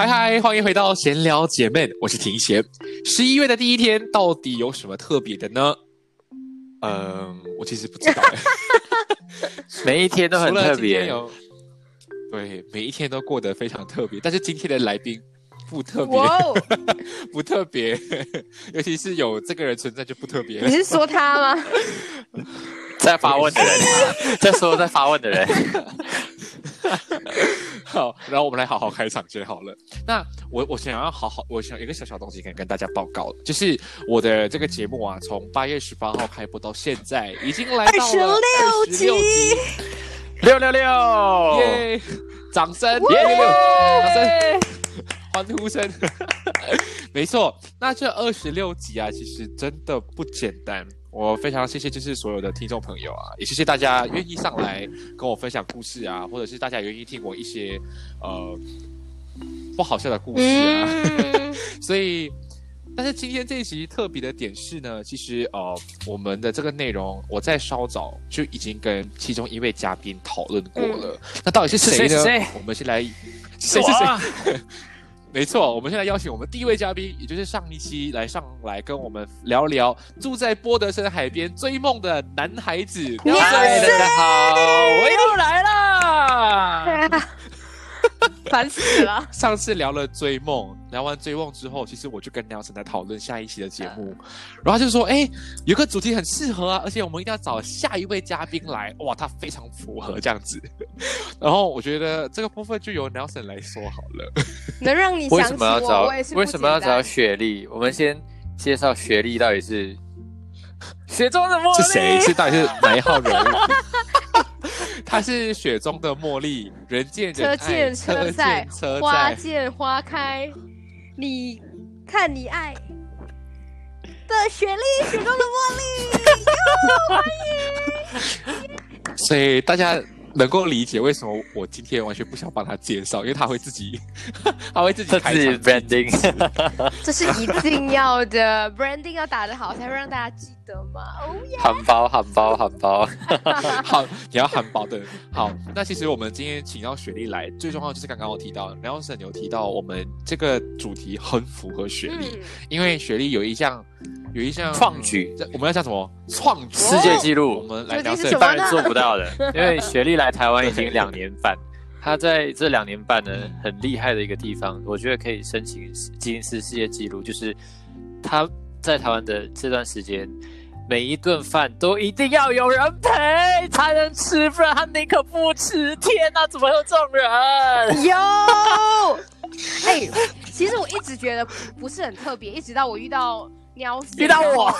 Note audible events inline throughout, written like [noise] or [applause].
嗨嗨，欢迎回到闲聊姐妹，我是婷贤。十一月的第一天到底有什么特别的呢？嗯，我其实不知道。[laughs] 每一天都很特别，对，每一天都过得非常特别。但是今天的来宾不特别，[laughs] 不特别，[laughs] 尤其是有这个人存在就不特别。你是说他吗？在发问的人，在说在发问的人。好，然后我们来好好开场就好了。那我我想要好好，我想有一个小小东西可以跟大家报告，就是我的这个节目啊，从八月十八号开播到现在，已经来到了二十六集，六六六，耶！掌声，耶！掌声，欢呼声。[laughs] 没错，那这二十六集啊，其实真的不简单。我非常谢谢，就是所有的听众朋友啊，也谢谢大家愿意上来跟我分享故事啊，或者是大家愿意听我一些呃不好笑的故事啊。[laughs] 所以，但是今天这一集特别的点是呢，其实呃我们的这个内容，我在稍早就已经跟其中一位嘉宾讨论过了。那到底是谁呢？我们先来，谁是谁？[laughs] 没错，我们现在邀请我们第一位嘉宾，也就是上一期来上来跟我们聊聊住在波德森海边追梦的男孩子。大家好，我又来了。[laughs] 烦死了！[laughs] 上次聊了追梦，聊完追梦之后，其实我就跟梁晨在讨论下一期的节目，然后就说：“哎，有个主题很适合啊，而且我们一定要找下一位嘉宾来，哇，他非常符合这样子。[laughs] ”然后我觉得这个部分就由梁晨来说好了。[laughs] 能让你为什么要找？为什么要找雪莉？我们先介绍雪莉到底是雪中的茉莉是谁？是到底是哪一号人物？[laughs] 他是雪中的茉莉，人见人爱，车见车载，花见花开。你看你爱的雪莉，雪中的茉莉，欢迎。所以大家。能够理解为什么我今天完全不想帮他介绍，因为他会自己，[laughs] 他会自己开场 branding，这是一定要的，[laughs] branding 要打得好才会让大家记得嘛。哦耶！汉堡，汉堡，汉堡，[laughs] 好，你要含包的。好，那其实我们今天请到雪莉来，最重要就是刚刚我提到，Nelson 有提到我们这个主题很符合雪莉，因为雪莉有一项。有一项创举，我们要叫什么？创世界纪录？我们来聊一般人做不到的。[laughs] 因为雪莉来台湾已经两年半，她在这两年半呢，很厉害的一个地方，我觉得可以申请吉尼斯世界纪录，就是他在台湾的这段时间，每一顿饭都一定要有人陪才能吃，不然他宁可不吃。天哪，怎么有这种人？有。哎，其实我一直觉得不是很特别，一直到我遇到。遇到我，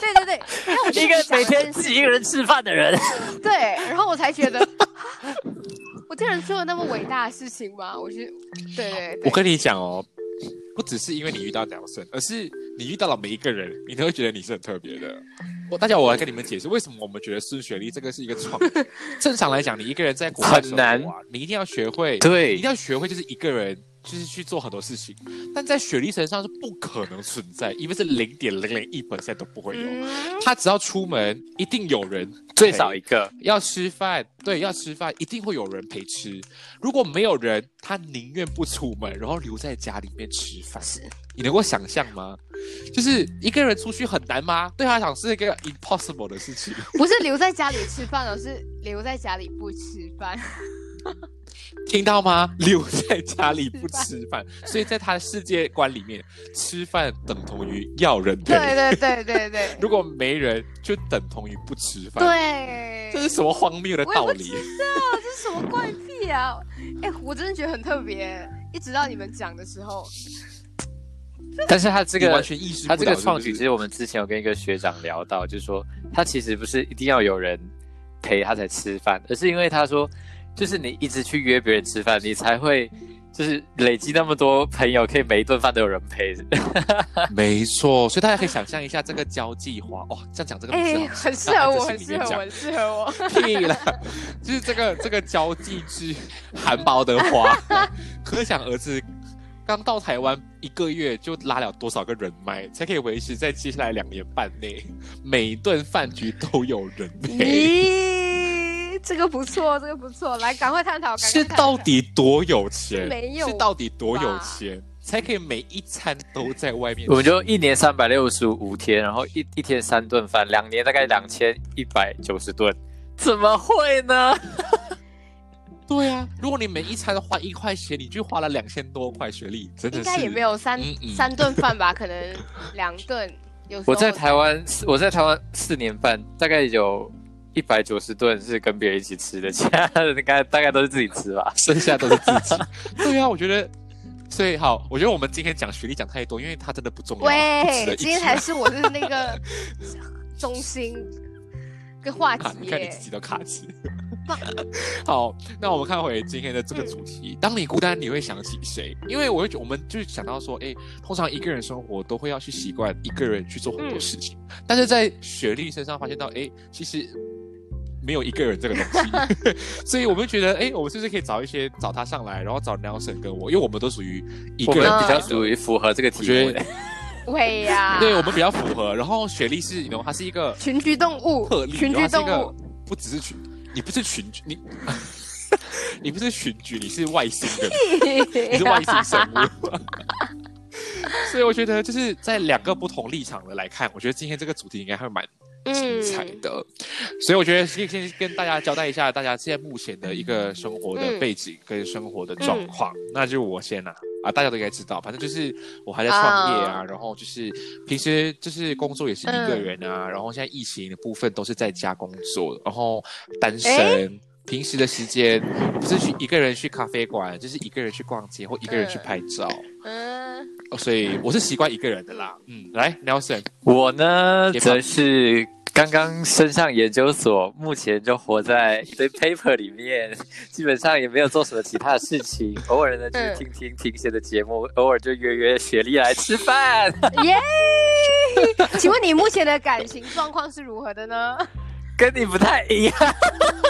对对对，[laughs] 一个每天自己一个人吃饭的人，对，然后我才觉得，[laughs] 我竟然做了那么伟大的事情吗？我觉得，对对。我跟你讲哦，不只是因为你遇到鸟生，而是你遇到了每一个人，你都会觉得你是很特别的。我大家，我来跟你们解释，为什么我们觉得孙雪莉这个是一个创。[laughs] 正常来讲，你一个人在国外很难，你一定要学会，对，一定要学会，就是一个人就是去做很多事情，但在雪莉身上是不可能存在，因为是零点零零一 percent 都不会有。他只要出门，一定有人，最少一个要吃饭，对，要吃饭，一定会有人陪吃。如果没有人，他宁愿不出门，然后留在家里面吃饭。是，你能够想象吗？就是一个人出去很难吗？对他讲是一个 impossible 的事情。不是留在家里吃饭，而是留在家里不吃饭。[laughs] 听到吗？[laughs] 留在家里不吃饭，所以在他的世界观里面，吃饭等同于要人陪。对对对对对。[laughs] 如果没人，就等同于不吃饭。对。这是什么荒谬的道理？知道这是什么怪癖啊！哎，我真的觉得很特别。一直到你们讲的时候，但是他这个完全意识他这个创举，其实我们之前有跟一个学长聊到，就是说他其实不是一定要有人陪他才吃饭，而是因为他说。就是你一直去约别人吃饭，你才会就是累积那么多朋友，可以每一顿饭都有人陪。[laughs] 没错，所以大家可以想象一下这个交际花 [laughs] 哦，这样讲这个哎，很适合我，[laughs] 很适合我，很适合我。屁了，就是这个这个交际之含苞的花，可想而知，刚到台湾一个月就拉了多少个人脉，才可以维持在接下来两年半内每一顿饭局都有人陪。这个不错，这个不错，来赶快探讨。是到底多有钱？没有，是到底多有钱才可以每一餐都在外面？我们就一年三百六十五天，然后一一天三顿饭，两年大概两千一百九十顿，怎么会呢？[laughs] 对啊，如果你每一餐花一块钱，你就花了两千多块学历，真的应该也没有三三顿饭吧？可能两顿。有我在台湾，我在台湾四年半，大概有。一百九十顿是跟别人一起吃的，其他的应该大概都是自己吃吧，[laughs] 剩下都是自己。[laughs] 对啊，我觉得，所以好，我觉得我们今天讲学历讲太多，因为它真的不重要。喂，今天才是我的那个 [laughs] 中心跟话题，你看你自己都卡词。好，那我们看回今天的这个主题。当你孤单，你会想起谁？因为我会，我们就想到说，哎，通常一个人生活都会要去习惯一个人去做很多事情，但是在雪莉身上发现到，哎，其实。没有一个人这个东西，[laughs] 所以我们觉得，哎，我们是不是可以找一些找他上来，然后找 Nelson 跟我，因为我们都属于一个人，比较属于符合这个题目。会呀，对我们比较符合。然后雪莉是，你懂，它是一一个群居动物，群居动物，不只是群，你不是群居，你 [laughs] 你不是群居，你是外星人，[laughs] 你是外星生物。所以我觉得，就是在两个不同立场的来看，我觉得今天这个主题应该会蛮。精彩的，所以我觉得先先跟大家交代一下，大家现在目前的一个生活的背景跟生活的状况。那就我先啦，啊，大家都应该知道，反正就是我还在创业啊，然后就是平时就是工作也是一个人啊，然后现在疫情的部分都是在家工作，然后单身，平时的时间不是去一个人去咖啡馆，就是一个人去逛街或一个人去拍照。嗯，所以我是习惯一个人的啦。嗯，来，Nelson，我呢则是。刚刚升上研究所，目前就活在 [laughs] 一堆 paper 里面，基本上也没有做什么其他的事情，偶尔呢就听听听些的节目，偶尔就约约雪莉来吃饭。[laughs] 耶！请问你目前的感情状况是如何的呢？跟你不太一样，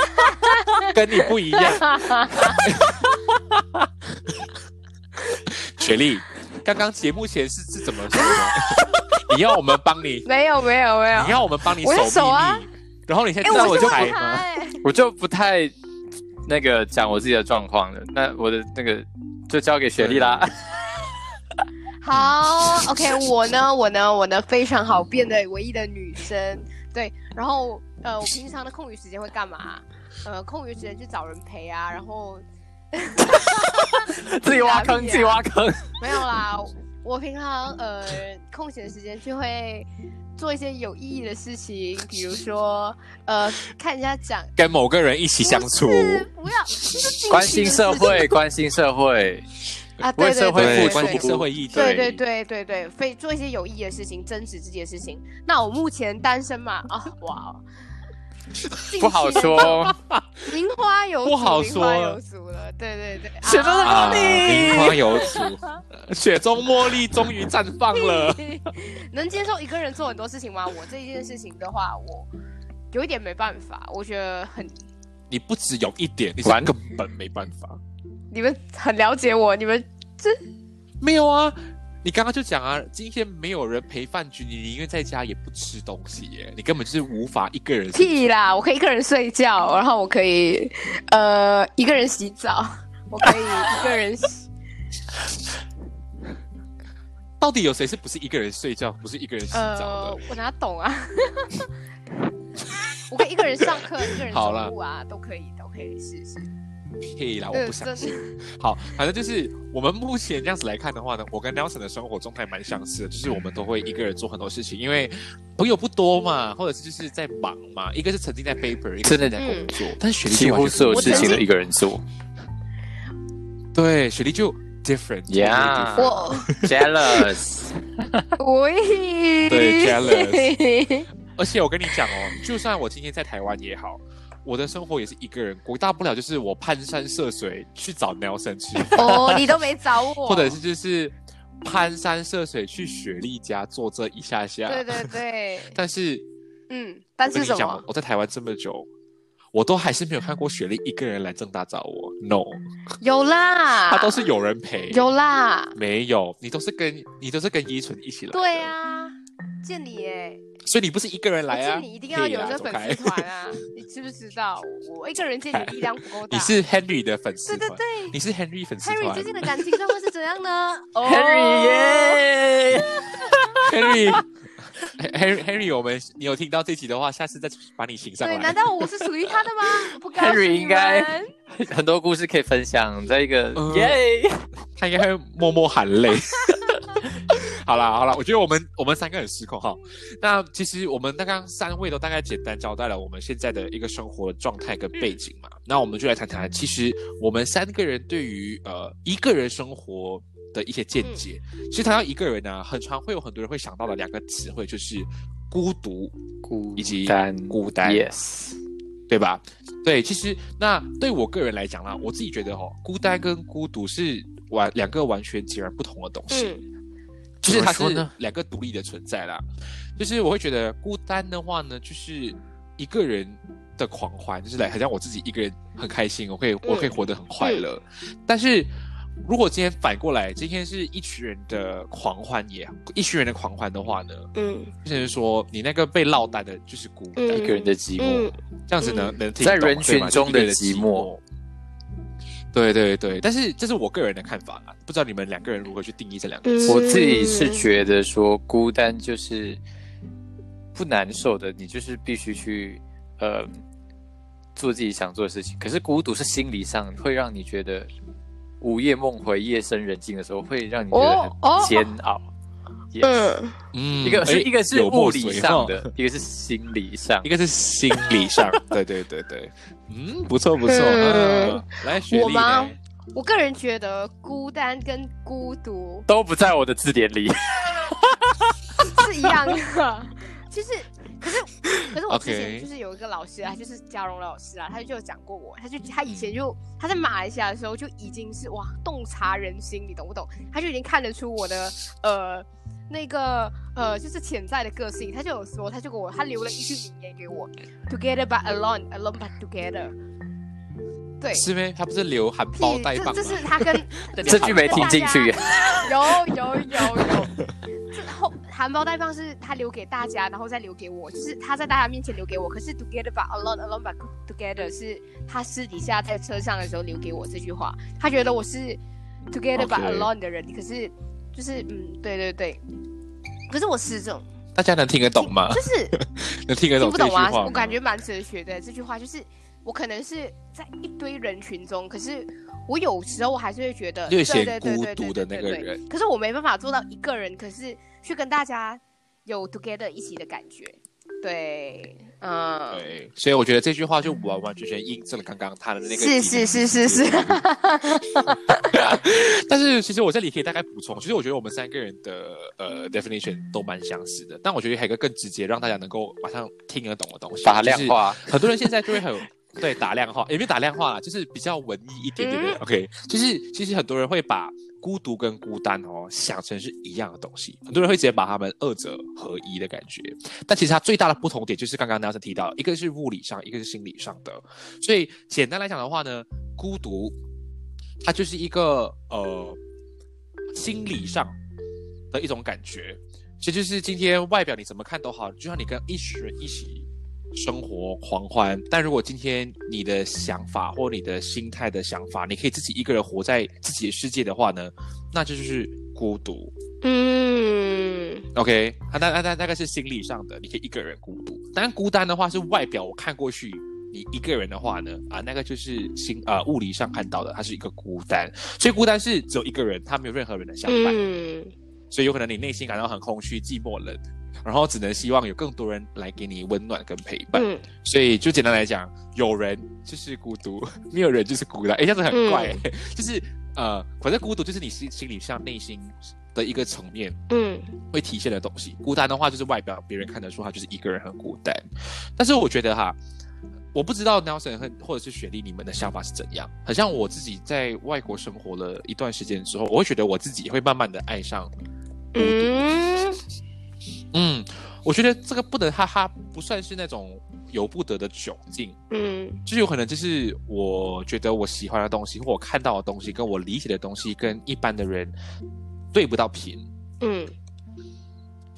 [laughs] 跟你不一样。雪莉，刚刚节目前是是怎么说的？[laughs] 你要我们帮你？[laughs] 没有没有没有。你要我们帮你守秘密，然后你现在我就拍吗？我就不太那个讲我自己的状况了。那我的那个就交给雪莉啦。好，OK，我呢，我呢，我呢，非常好变的唯一的女生。对，然后呃，我平常的空余时间会干嘛？呃，空余时间去找人陪啊，然后 [laughs] 自己挖坑，自己挖坑。没有啦。我平常 [laughs] 呃空闲的时间就会做一些有意义的事情，比如说呃 [laughs] 看人家讲，跟某个人一起相处，不要关心社会，[laughs] 关心社会。啊，对对对，关心社会议题，对对对对对，非做一些有意义的事情，增值自己的事情。那我目前单身嘛，啊哇。[laughs] 不好说，名花有不好说，了，对对对，[laughs] 雪中的茉莉，名花有主，[laughs] 雪中茉莉终于绽放了。能接受一个人做很多事情吗？我这一件事情的话，我有一点没办法，我觉得很。你不只有一点，你根本没办法。你们很了解我，你们这没有啊。你刚刚就讲啊，今天没有人陪饭局，你宁愿在家也不吃东西耶，你根本就是无法一个人。屁啦！我可以一个人睡觉，然后我可以呃一个人洗澡，[laughs] 我可以一个人洗。到底有谁是不是一个人睡觉，不是一个人洗澡的？呃，我哪懂啊？[laughs] 我可以一个人上课，一个人走路啊，都可以，都可以试试。屁啦，我呃不相信。[laughs] 好，反正就是我们目前这样子来看的话呢，我跟 Nelson 的生活状态蛮相似的，就是我们都会一个人做很多事情，因为朋友不多嘛，或者是就是在忙嘛，一个是沉浸在 paper，一个是真的在工作，但是雪莉几乎所有事情都一个人做。对雪莉就 different，Yeah 我 [laughs] Jealous，喂，对 jealous [laughs] 而且我跟你讲哦，就算我今天在台湾也好，我的生活也是一个人过，大不了就是我攀山涉水去找 Nelson 吃，哦，你都没找我，[laughs] 或者是就是攀山涉水去雪莉家坐这一下下。对对对，但是嗯，但是什么，？我在台湾这么久，我都还是没有看过雪莉一个人来正大找我。No，有啦，她都是有人陪。有啦，没有？你都是跟你都是跟依纯一起来。对，啊，见你耶，所以你不是一个人我来啊？见你一定要有个粉丝团啊，[laughs] 你知不知道？我一个人见你力量不够大。你是 Henry 的粉丝团，对对对你是 Henry 粉丝 Henry 最近的感情状况是怎样呢 [laughs] Henry 耶！[laughs] Henry。Henry Henry，我们你有听到这集的话，下次再把你请上对，来难。道我是属于他的吗？不告诉 Henry 你应该很多故事可以分享，在一个嗯耶，他应该会默默含泪。好啦好啦，我觉得我们我们三个很失控哈。那其实我们刚刚三位都大概简单交代了我们现在的一个生活状态跟背景嘛。那我们就来谈谈，其实我们三个人对于呃一个人生活的一些见解。其实谈到一个人呢、很常会有很多人会想到的两个词汇，就是孤独，孤以及单孤单，yes，对吧？对，其实那对我个人来讲啦，我自己觉得哦，孤单跟孤独是完两个完全截然不同的东西。嗯就是它是呢两个独立的存在啦。就是我会觉得孤单的话呢，就是一个人的狂欢，就是来好像我自己一个人很开心，我可以我可以活得很快乐。但是如果今天反过来，今天是一群人的狂欢也好，一群人的狂欢的话呢，嗯就是说你那个被落单的就是孤单，嗯一个人的寂寞嗯，这样子呢、能听在人群中的寂寞。对对对，但是这是我个人的看法啦，不知道你们两个人如何去定义这两个嗯字。我自己是觉得说，孤单就是不难受的，你就是必须去呃做自己想做的事情。可是孤独是心理上会让你觉得午夜梦回、夜深人静的时候，会让你觉得很煎熬。嗯，嗯一个是哎一个是物理上的，一个是心理上一。个是心理上，[laughs] 对对对对，嗯，不错不错，来我吗？我个人觉得孤单跟孤独都不在我的字典里。[laughs] 是一样的。其 [laughs] 实，可是，可是我之前就是有一个老师啊，就是嘉荣老师啊，他就有讲过我，他就他以前就他在马来西亚的时候就已经是哇洞察人心，你懂不懂？他就已经看得出我的呃那个呃就是潜在的个性，他就有说，他就给我他留了一句名言给我：Together but alone, alone but together。对，是咩？他不是留含苞待放吗？这这是他跟 [laughs] 这句没听进去。[laughs] 有有有有，这后含苞待放是他留给大家，然后再留给我，就是他在大家面前留给我。可是 together but alone alone but together 是他私底下在车上的时候留给我这句话。他觉得我是 together but alone 的人，可是就是嗯，对对对。可是我是这种，大家能听得懂吗？就是 [laughs] 能听得听不懂吗？懂这句话吗？我感觉蛮哲学的。这句话就是我可能是在一堆人群中，可是我有时候我还是会觉得略显对对对对孤独的那个人可是我没办法做到一个人，可是去跟大家有 together 一起的感觉。对，嗯，对，所以我觉得这句话就完完全全印证了刚刚他的那个是是是是是，[laughs] 但是其实我这里可以大概补充，其实我觉得我们三个人的呃 definition 都蛮相似的，但我觉得还有一个更直接让大家能够马上听得懂的东西，打量化，很多人现在就会很对打量化，也没有打量化啦，就是比较文艺一点点的。嗯 OK，就是其实很多人会把孤独跟孤单哦想成是一样的东西，很多人会直接把他们二者合一的感觉。但其实它最大的不同点就是刚刚 Nelson 提到，一个是物理上，一个是心理上的。所以简单来讲的话呢，孤独它就是一个呃心理上的一种感觉。其实就是今天外表你怎么看都好，就像你跟一群人一起生活狂欢，但如果今天你的想法或你的心态的想法，你可以自己一个人活在自己的世界的话呢，那这就是孤独。嗯 OK，啊，那那那大概是心理上的，你可以一个人孤独。当然，孤单的话是外表，我看过去，你一个人的话呢，啊，那个就是心啊、物理上看到的，它是一个孤单。所以孤单是只有一个人，他没有任何人的相伴，嗯所以有可能你内心感到很空虚、寂寞、冷，然后只能希望有更多人来给你温暖跟陪伴。嗯所以就简单来讲，有人就是孤独，[laughs] 没有人就是孤单。哎，这样子很怪、[laughs] 就是呃，反正孤独就是你心心理上内心的一个层面。嗯会体现的东西。孤单的话，就是外表别人看得出他就是一个人很孤单。但是我觉得哈，我不知道 Nelson 和或者是雪莉你们的想法是怎样。好像我自己在外国生活了一段时间之后，我会觉得我自己会慢慢的爱上孤独。嗯嗯，我觉得这个不能，哈哈，不算是那种由不得的窘境，嗯。就是有可能就是我觉得我喜欢的东西，或我看到的东西，跟我理解的东西，跟一般的人对不到频。嗯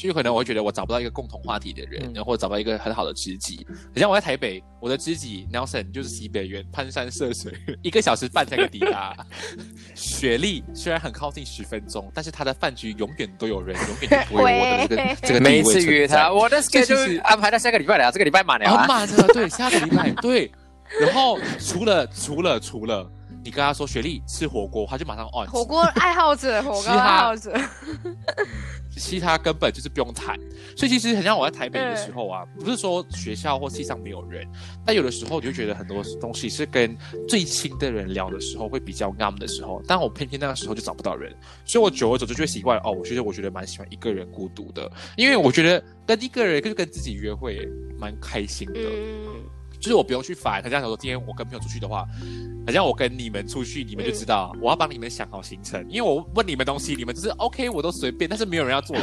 就有可能我会觉得我找不到一个共同话题的人，嗯然后找不到一个很好的知己。好像我在台北，我的知己 Nelson 就是西北人，攀山涉水，一个小时半才可以抵达。雪莉虽然很靠近十分钟，但是她的饭局永远都有人，永远都不会有我的这个这个地每位次约他，我的 schedule 实安排到下个礼拜了啊，这个礼拜满了很啊。满了，对，下个礼拜对。然后除了除了除了你跟他说雪莉吃火锅，他就马上 on。火锅爱好者，火锅爱好者，其他根本就是不用谈。所以其实很像我在台北的时候啊，不是说学校或系上没有人，但有的时候你就觉得很多东西是跟最亲的人聊的时候会比较暗的时候，但我偏偏那个时候就找不到人，所以我久而久之就会习惯哦，我其实我觉得蛮喜欢一个人孤独的，因为我觉得跟一个人就跟自己约会蛮开心的。嗯就是我不用去烦，好像说今天我跟朋友出去的话，好像我跟你们出去，你们就知道、我要帮你们想好行程，因为我问你们东西，你们就是 OK，我都随便，但是没有人要做 [laughs]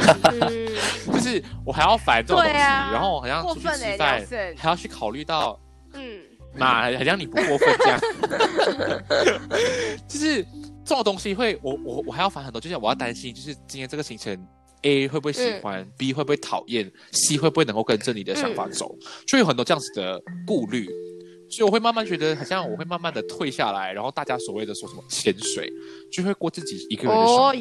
就是我还要烦这种东西，啊然后好像出去吃饭还要去考虑到，嗯。妈，好像你不过分这样，[laughs] 就是这种东西会，我我我还要烦很多，就像我要担心，就是今天这个行程。A 会不会喜欢、b 会不会讨厌？C 会不会能够跟着你的想法走？就有很多这样子的顾虑，所以我会慢慢觉得，好像我会慢慢的退下来，然后大家所谓的说什么潜水，就会过自己一个人的生活。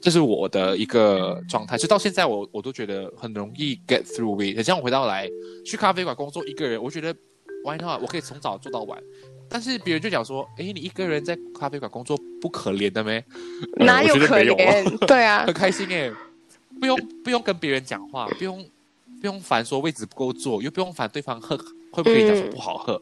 这是我的一个状态，就到现在我我都觉得很容易 get through it。像我回到来去咖啡馆工作一个人，我觉得 why not？我可以从早做到晚。但是别人就讲说，哎，你一个人在咖啡馆工作不可怜的咩？呃哪 [laughs] 有可怜？[laughs] 对啊很，开心诶，不用不用跟别人讲话，不用不用烦说位置不够坐，又不用烦对方喝会不会讲说不好喝。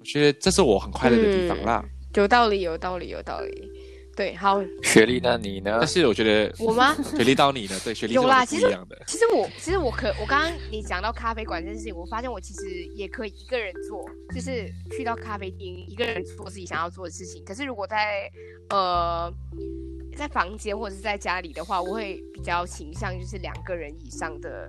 我觉得这是我很快乐的地方啦。有道理，有道理，有道理。对，好，雪莉呢？你呢但？是我觉得我吗？[laughs] 雪莉到你呢？对，雪莉有啦其实一样的。其实我，其实我可，我刚刚你讲到咖啡馆这件事情，我发现我其实也可以一个人做，就是去到咖啡厅一个人做自己想要做的事情。可是如果在呃在房间或者是在家里的话，我会比较倾向就是两个人以上的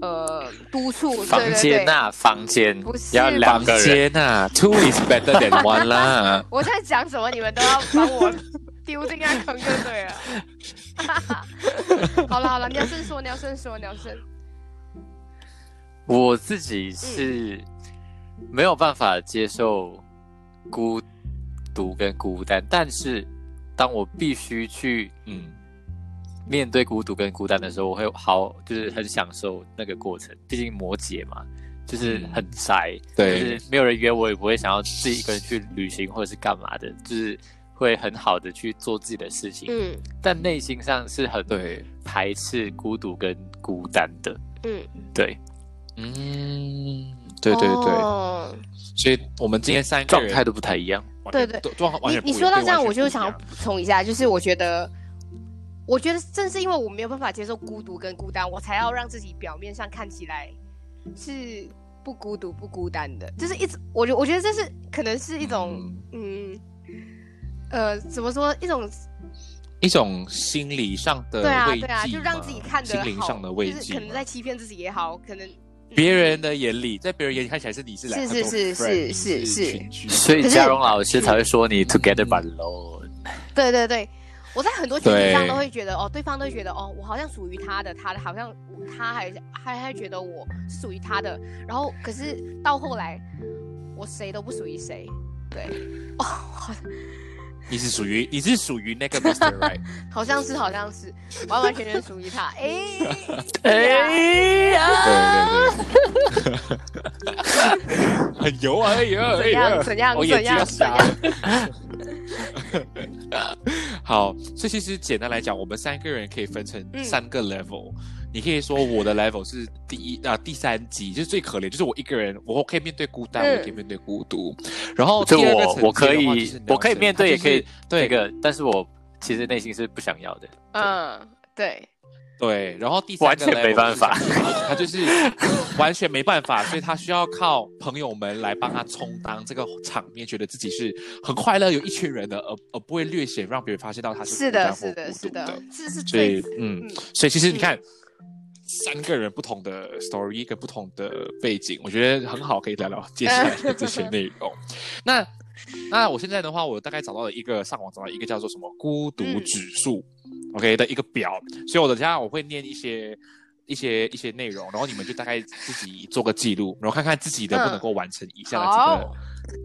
呃督促。房间呐，房间不是要两房个人。间呐，two is better than one 啦。[laughs] 我在讲什么，你们都要帮我丢进那坑就对了。[laughs] 好了好了，鸟声说，鸟声说，鸟声。我自己是没有办法接受孤独跟孤单，但是当我必须去嗯，面对孤独跟孤单的时候，我会好，就是很享受那个过程。毕竟摩羯嘛，就是很宅，对。就是没有人约我，也不会想要自己一个人去旅行或者是干嘛的，就是会很好的去做自己的事情。嗯。但内心上是很对，排斥孤独跟孤单的。嗯，对，嗯，对对对，哦。所以我们今天三个状态都不太一样。对对。都状完你全不一你说到这样，我就想要补充一下，就是我觉得，我觉得正是因为我没有办法接受孤独跟孤单，我才要让自己表面上看起来是不孤独不孤单的，就是一直，我觉我觉得这是可能是一种，嗯。呃，怎么说，一种一种心理上的对啊慰藉对啊，就让自己看得心灵好上的慰就是，可能在欺骗自己也好，可能别人的眼里，在别人眼里看起来是你是来是是是是是所以嘉荣老师才会说你 together but alone。对。对对，我在很多群体上都会觉得，哦，对方都会觉得，哦，我好像属于他的，他的好像他还还还觉得我是属于他的，然后可是到后来，我谁都不属于谁，对，哦，好你是属于你是属于那个 Mr. Right，[laughs] 好像是好像是完完全全属于他，哎，[laughs] 哎呀，对对对，很油啊，哎呀，哎怎样呀，怎样怎样怎样。[laughs] 好，所以其实简单来讲，我们三个人可以分成嗯三个 level。你可以说我的 [laughs] level 是第一啊、第三级，就是最可怜，就是我一个人，我可以面对孤单，嗯我可以面对孤独。然后就第二个层我我可以是我可以面对，也可以他就是对那个，但是我其实内心是不想要的。嗯，对，对，然后第三个完全没办法。他就是 [laughs] 完全没办法，所以他需要靠朋友们来帮他充当这个场面，觉得自己是很快乐，有一群人的，而而不会略显让别人发现到他是的，孤单或是的，孤独是的，是是所以，嗯嗯，所以其实你看，三个人不同的 story，一个不同的背景，我觉得很好，可以聊聊接下来的这些内容。那那我现在的话，我大概找到了一个上网找到一个叫做什么孤独嗯。指数、k 的一个表，所以我等下我会念一些。一些一些内容，然后你们就大概自己做个记录，然后看看自己能不能够完成以下的几个、好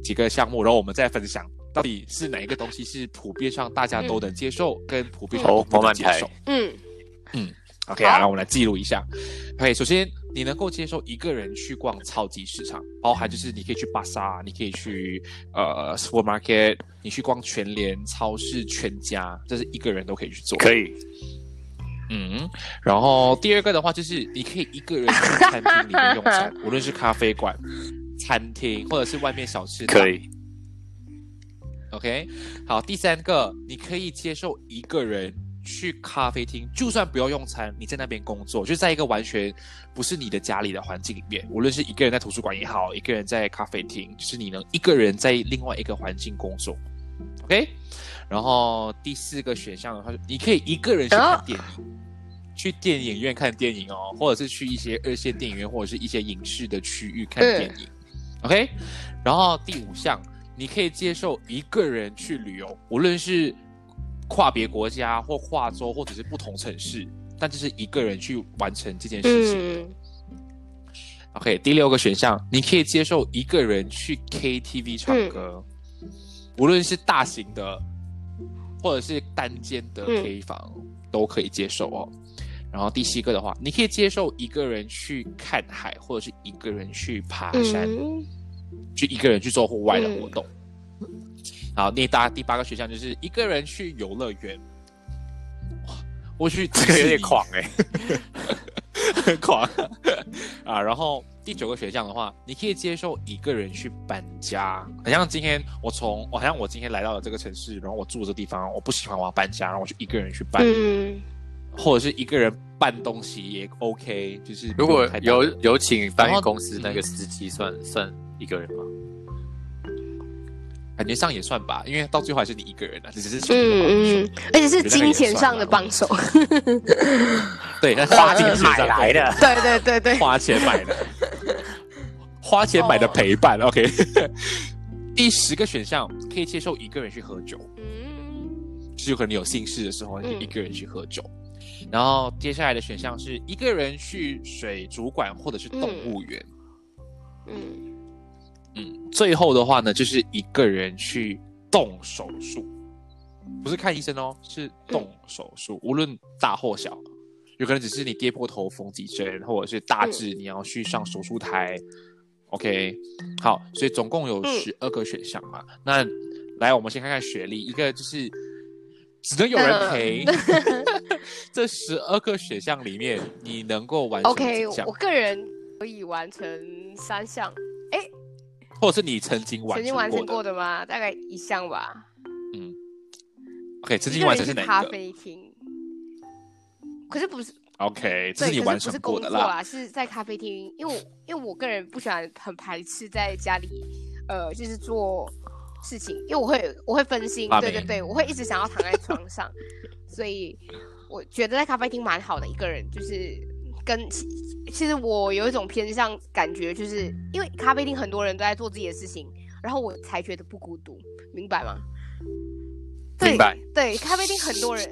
几个项目，然后我们再分享到底是哪一个东西是普遍上大家都能接受，跟普遍上哦都不能慢慢接受。嗯嗯 OK 啊，好让我们来记录一下。OK，首先你能够接受一个人去逛超级市场，包含就是你可以去巴萨，你可以去呃 supermarket，你去逛全联、超市、全家，这是一个人都可以去做。可以，嗯，然后第二个的话就是你可以一个人去餐厅里面用餐，[laughs] 无论是咖啡馆、餐厅或者是外面小吃档可以，OK，好，第三个，你可以接受一个人去咖啡厅，就算不要用餐，你在那边工作，就在一个完全不是你的家里的环境里面，无论是一个人在图书馆也好，一个人在咖啡厅，就是你能一个人在另外一个环境工作，OK。然后第四个选项的话，你可以一个人去看电影，去电影院看电影哦，或者是去一些二线电影院或者是一些影视的区域看电影、o k 然后第五项，你可以接受一个人去旅游，无论是跨别国家或跨州，或者是不同城市，但这是一个人去完成这件事情。嗯 OK，第六个选项，你可以接受一个人去 KTV 唱歌，无论是大型的或者是单间的嗯 K 房、都可以接受哦。然后第七个的话，你可以接受一个人去看海，或者是一个人去爬山，嗯去一个人去做户外的活动。好，那大第八个选项就是一个人去游乐园。哇，我去这个有点狂哎、很 [laughs] 狂。啊。然后第九个选项的话，你可以接受一个人去搬家，好像今天我从，好像我今天来到了这个城市，然后我住这地方，我不喜欢，我要搬家，然后我就一个人去搬，嗯，或者是一个人搬东西也 OK，就是如果有有请搬运公司那个司机算算一个人吗？感觉上也算吧，因为到最后还是你一个人啊，只是嗯嗯，而且是金钱上的帮手，[laughs] 对，那花钱金钱上买来的，对。对对对，花钱买的，[laughs] 花钱买的陪伴。[laughs] OK，第十个选项可以接受一个人去喝酒，嗯。就是有可能有心事的时候，你可以嗯。一个人去喝酒。然后接下来的选项是一个人去水族馆或者是动物园。嗯嗯，最后的话呢，就是一个人去动手术，不是看医生哦，是动手术，无论大或小，有可能只是你跌破头缝几针，或者是大致你要去上手术台。OK，好，所以总共有嗯。十二个选项嘛。那来，我们先看看学历，一个就是只能有人陪。[laughs] 这十二个选项里面，你能够完成，OK，我个人可以完成三项，或者是你曾经完曾经完成成过的吗？大概一项吧。嗯，OK，曾经完成是哪个？咖啡厅，可是不是？OK，这，是你完成的啦。工作啦，是在咖啡厅，因为我因为我个人不喜欢很排斥在家里，呃，就是做事情，因为我会我会分心，对对对，我会一直想要躺在床上，所以我觉得在咖啡厅蛮好的一个人，就是跟其其实我有一种偏向感觉，就是因为咖啡厅很多人都在做自己的事情，然后我才觉得不孤独，明白吗？对明白。对，咖啡厅很多人，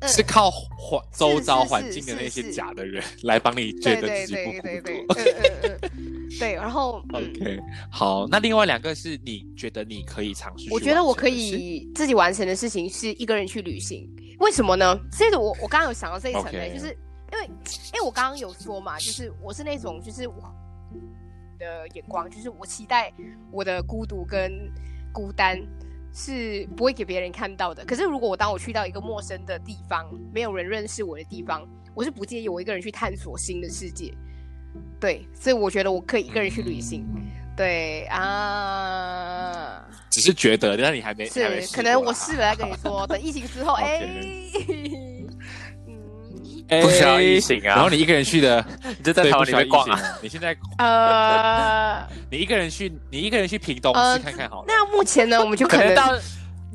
嗯是靠环周遭环境的那些假的人来帮你觉得自己不对对对，孤独。[laughs] 对，然后嗯，OK，好，那另外两个是你觉得你可以尝试，我觉得我可。以自己完成的事情是一个人去旅行，为什么呢？这个我我刚刚有想到这一层的就是因为因为我刚刚有说嘛，就是我是那种就是我的眼光，就是我期待我的孤独跟孤单是不会给别人看到的。可是如果我当我去到一个陌生的地方，没有人认识我的地方，我是不介意我一个人去探索新的世界。对，所以我觉得我可以一个人去旅行。嗯对啊。只是觉得，但你还没是，试可能我试了再跟你说，等疫情之后，[laughs] 哎 [laughs] 不需要疫情啊然后你一个人去的，[laughs] 你就在对台湾里面逛啊。你现在 [laughs] 呃，[laughs] 你一个人去，你一个人去屏东呃看看好了。那目前呢，我们就可能，可能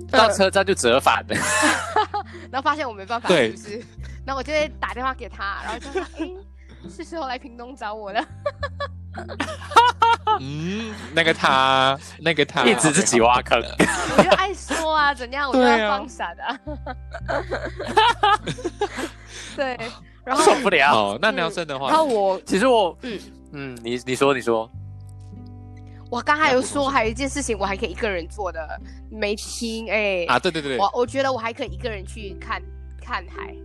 到到车站就折返了。然后发现我没办法，对是不是？然后我就会打电话给他，然后就说，哎，是时候来屏东找我了。嗯，那个他，那个他，一直自己挖坑。我就爱说啊，怎样，我就要放闪啊。对，然后受不了。好，那梁生的话，然后我 [laughs] 其实我，嗯嗯嗯，你你说你说，我刚才有说还有一件事情，我还可以一个人做的，没听哎。啊，对对对，我我觉得我还可以一个人去看看海，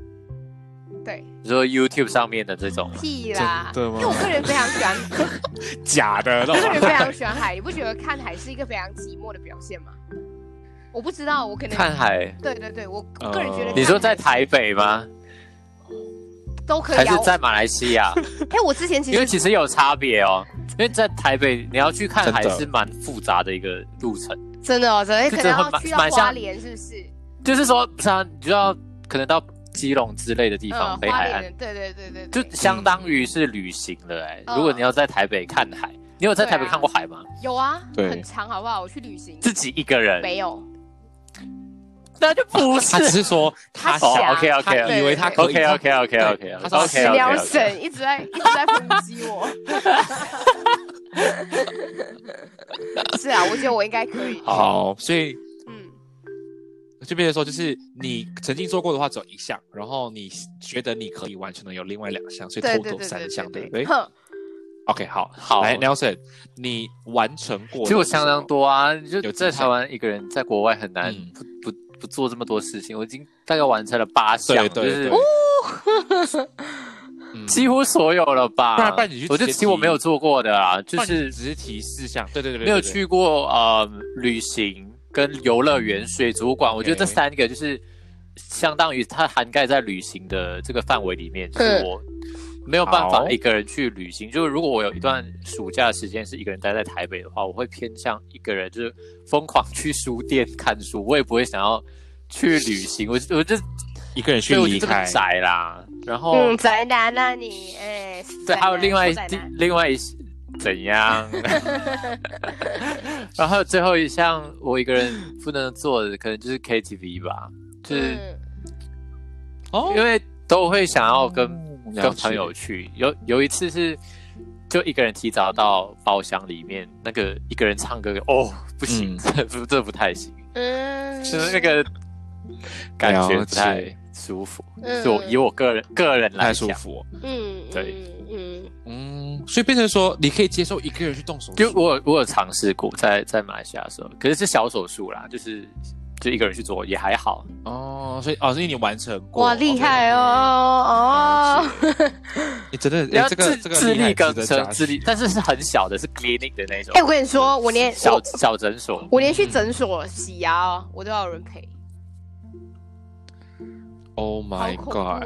对，你说 YouTube 上面的这种，屁啦，对吗因为我个人非常喜欢，[laughs] 假的，[laughs] 我个人非常喜欢海，你不觉得看海是一个非常寂寞的表现吗？我不知道，我可能看海。对对对，我我个人觉得呃你说在台北吗？都可以啊还是，在马来西亚？[laughs] 哎，我之前其因为其实有差别哦。因为在台北，你要去看海是蛮复杂的一个路程。真的哦，真的可能要去到花莲，是不是？就是说，不是啊，你就要可能到基隆之类的地方，嗯，北海岸对对对对，对就相当于是旅行了哎、嗯如果你要在台北看海，你有在台北看过海吗？有啊，对很长，好不好？我去旅行自己一个人，没有，[laughs] 那就不 [laughs] 他只是说 [laughs] 他他想 OK OK 他以为他可以 OK OK OK 对 OK 他说 OK 屎 OK 尿 OK，神一直在一直在抨击我。是啊，我觉得我应该可以。好，所以嗯，就变成说，就是你曾经做过的话只有一项，然后你觉得你可以完成的有另外两项，所以对 total 对对对三项，对对不对哼，？OK，好，好来，Nelson，你完成过的其实我相当多啊，就在台湾一个人，在国外很难嗯不不不做这么多事情，我已经大概完成了八项，对对就是哦，[laughs] 嗯。几乎所有了吧？不然不然你去我就提提我没有做过的啊，就是只是提四项，对对对对，没有，去过呃旅行跟游乐园、水族馆，我觉得这三个就是相当于它涵盖在旅行的这个范围里面，就是嗯我没有办法一个人去旅行。就是如果我有一段暑假时间是一个人待在台北的话，我会偏向一个人，就是疯狂去书店看书，我也不会想要去旅行。[laughs] 我我就一个人去所以我就这么离开，宅啦。然后、嗯，宅男啊你，哎，对，还有另外一另外一怎样？[laughs] [laughs] 然后最后一项我一个人不能做的，可能就是 KTV 吧，就是嗯哦因为都会想要跟、哦跟了解朋友去。有有一次是就一个人提早到包厢里面，那个一个人唱歌，哦，不行，嗯这不这不太行，嗯，就是那个感觉不太舒服。嗯就我以我个人个人来讲，太舒服哦。嗯，对嗯嗯嗯，所以变成说，你可以接受一个人去动手术，就我我有尝试过在在马来西亚的时候，可是是小手术啦，就是就一个人去做也还好。哦，所以哦，所以你完成过，哇，厉害哦哦，你真的，你要哎，这个自这个厉害自力更值得嘉生，自力，但是是很小的，是 clinic 的那种哎，我跟你说，我连小我小诊所。我连去诊所洗牙哦，我都要有人陪。，Oh my God，哦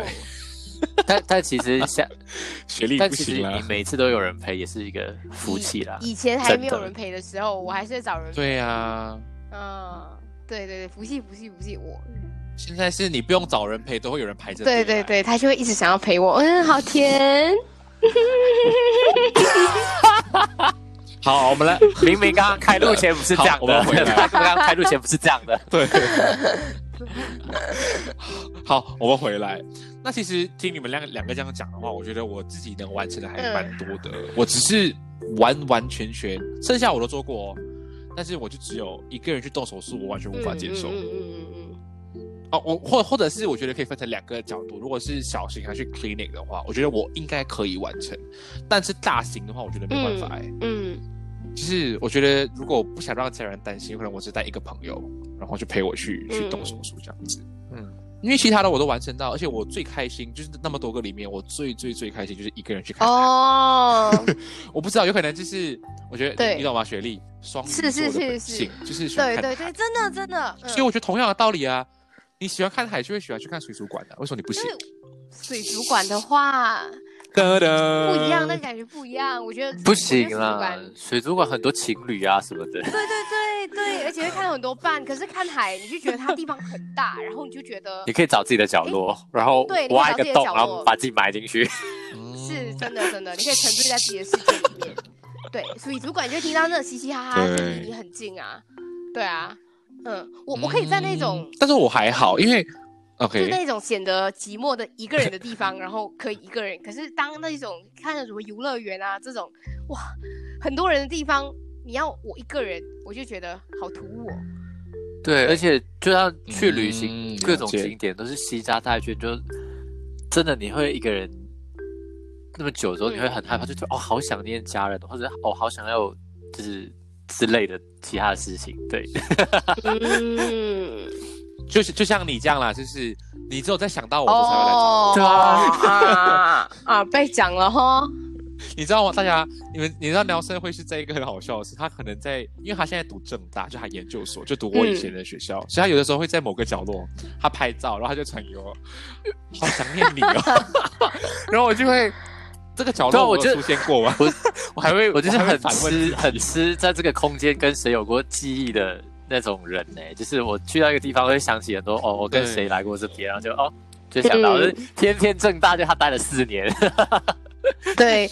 [laughs] 但但其实像，[laughs] 学历但其实不行你。每次都有人陪，也是一个福气啦。以前还没有人陪的时候，我还是会找人陪。对啊，嗯，对对对，福气福气福气我。现在是你不用找人陪，都会有人排着对对对，他就会一直想要陪我。[laughs] 嗯，好甜。[laughs] 好，我们来，明明刚刚开录前不是这样的我的，们回来 [laughs] 刚刚开录前不是这样的。对，好，我们回来。那其实听你们两个两个这样讲的话，我觉得我自己能完成的还蛮多的。我只是完完全全，剩下我都做过哦，但是我就只有一个人去动手术，我完全无法接受。嗯嗯嗯嗯哦，我或或者是我觉得可以分成两个角度。如果是小型还去 clinic 的话，我觉得我应该可以完成。但是大型的话，我觉得没办法哎、嗯，就是我觉得如果我不想让家人担心，可能我只带一个朋友，然后就陪我去去动手术这样子。嗯，因为其他的我都完成到，而且我最开心就是那么多个里面，我最最最开心就是一个人去看。哦，[laughs] 我不知道，有可能就是我觉得对你你懂吗？雪莉双是是是是就是喜欢对对对，真的真的，嗯所以我觉得同样的道理啊，你喜欢看海就会喜欢去看水族馆的、为什么你不行？水族馆的话不一样，那感觉不一样。我觉得不行啦，水族馆很多情侣啊什么的。对对对对，而且会看到很多伴。可是看海，你就觉得它地方很大，然后你就觉得你可以找自己的角落，然后挖一个洞，然后把自己埋进去。嗯是真的真的，你可以沉醉在自己的世界里面。对，水族馆你就会听到那种嘻嘻哈哈，就对离你很近啊。对啊，嗯，我我可以在那种嗯但是我还好，因为就 OK，那种显得寂寞的一个人的地方，然后可以一个人。可是当那种看到什么游乐园啊这种，哇，很多人的地方，你要我一个人，我就觉得好突兀哦。对，而且就要去旅行，嗯各种景点都是西家带去，就真的你会一个人那么久之后，嗯你会很害怕，就觉得哦，好想念家人，或者哦，好想要就是之类的其他的事情。对，[laughs] 嗯，就是就像你这样啦，就是你只有在想到我的时候才会来找我，哦，对啊啊啊，被讲了哈。[laughs] 你知道吗？大家，你们你知道 nelson 会是在一个很好笑的事，他可能在，因为他现在读正大，就他研究所，就读我以前的学校，所以他有的时候会在某个角落，他拍照，然后他就传给我，好想念你哦，[laughs] 然后我就会。这个角对啊我就落我出现过吗？我 [laughs] 我还会，我就是很吃很吃在这个空间跟谁有过记忆的那种人呢、就是我去到一个地方会想起很多哦，我跟谁来过这边，然后就哦就想到，嗯就是偏偏正大就他待了四年，[laughs] 对，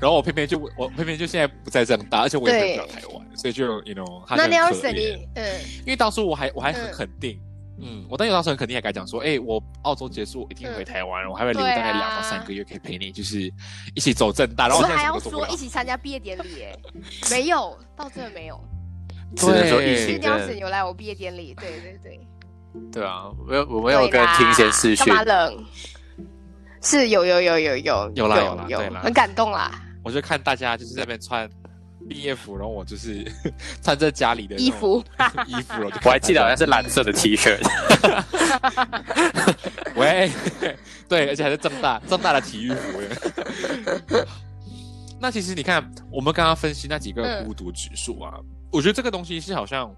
然后我偏偏就我偏偏就现在不在正大，而且我也回不了台湾，所以就 you know，他就那你要是怜你，嗯，因为当初我还我还很嗯。肯定，嗯，我当时当时很肯定还敢讲说，哎、我澳洲结束我一定回台湾，我还会留大概两到三个月可以陪你，就是一起走正大，然后我还要说一。起参加毕业典礼，哎，没有，到这没有。只能说疫情真 Nelson 的有来我毕业典礼，对对对。对啊，我有我没有跟听贤视讯干，嘛冷？是有有有有有有啦有有啦有啦很感动啦。我就看大家就是在那边穿毕业服，然后我就是 [laughs] 穿着家里的衣服，[laughs] 衣服，[laughs] 我还记得好像是是蓝色的 T 恤，喂，对，而且还是正大正大的体育服。那其实你看，我们刚刚分析那几个嗯孤独指数啊，我觉得这个东西是好像，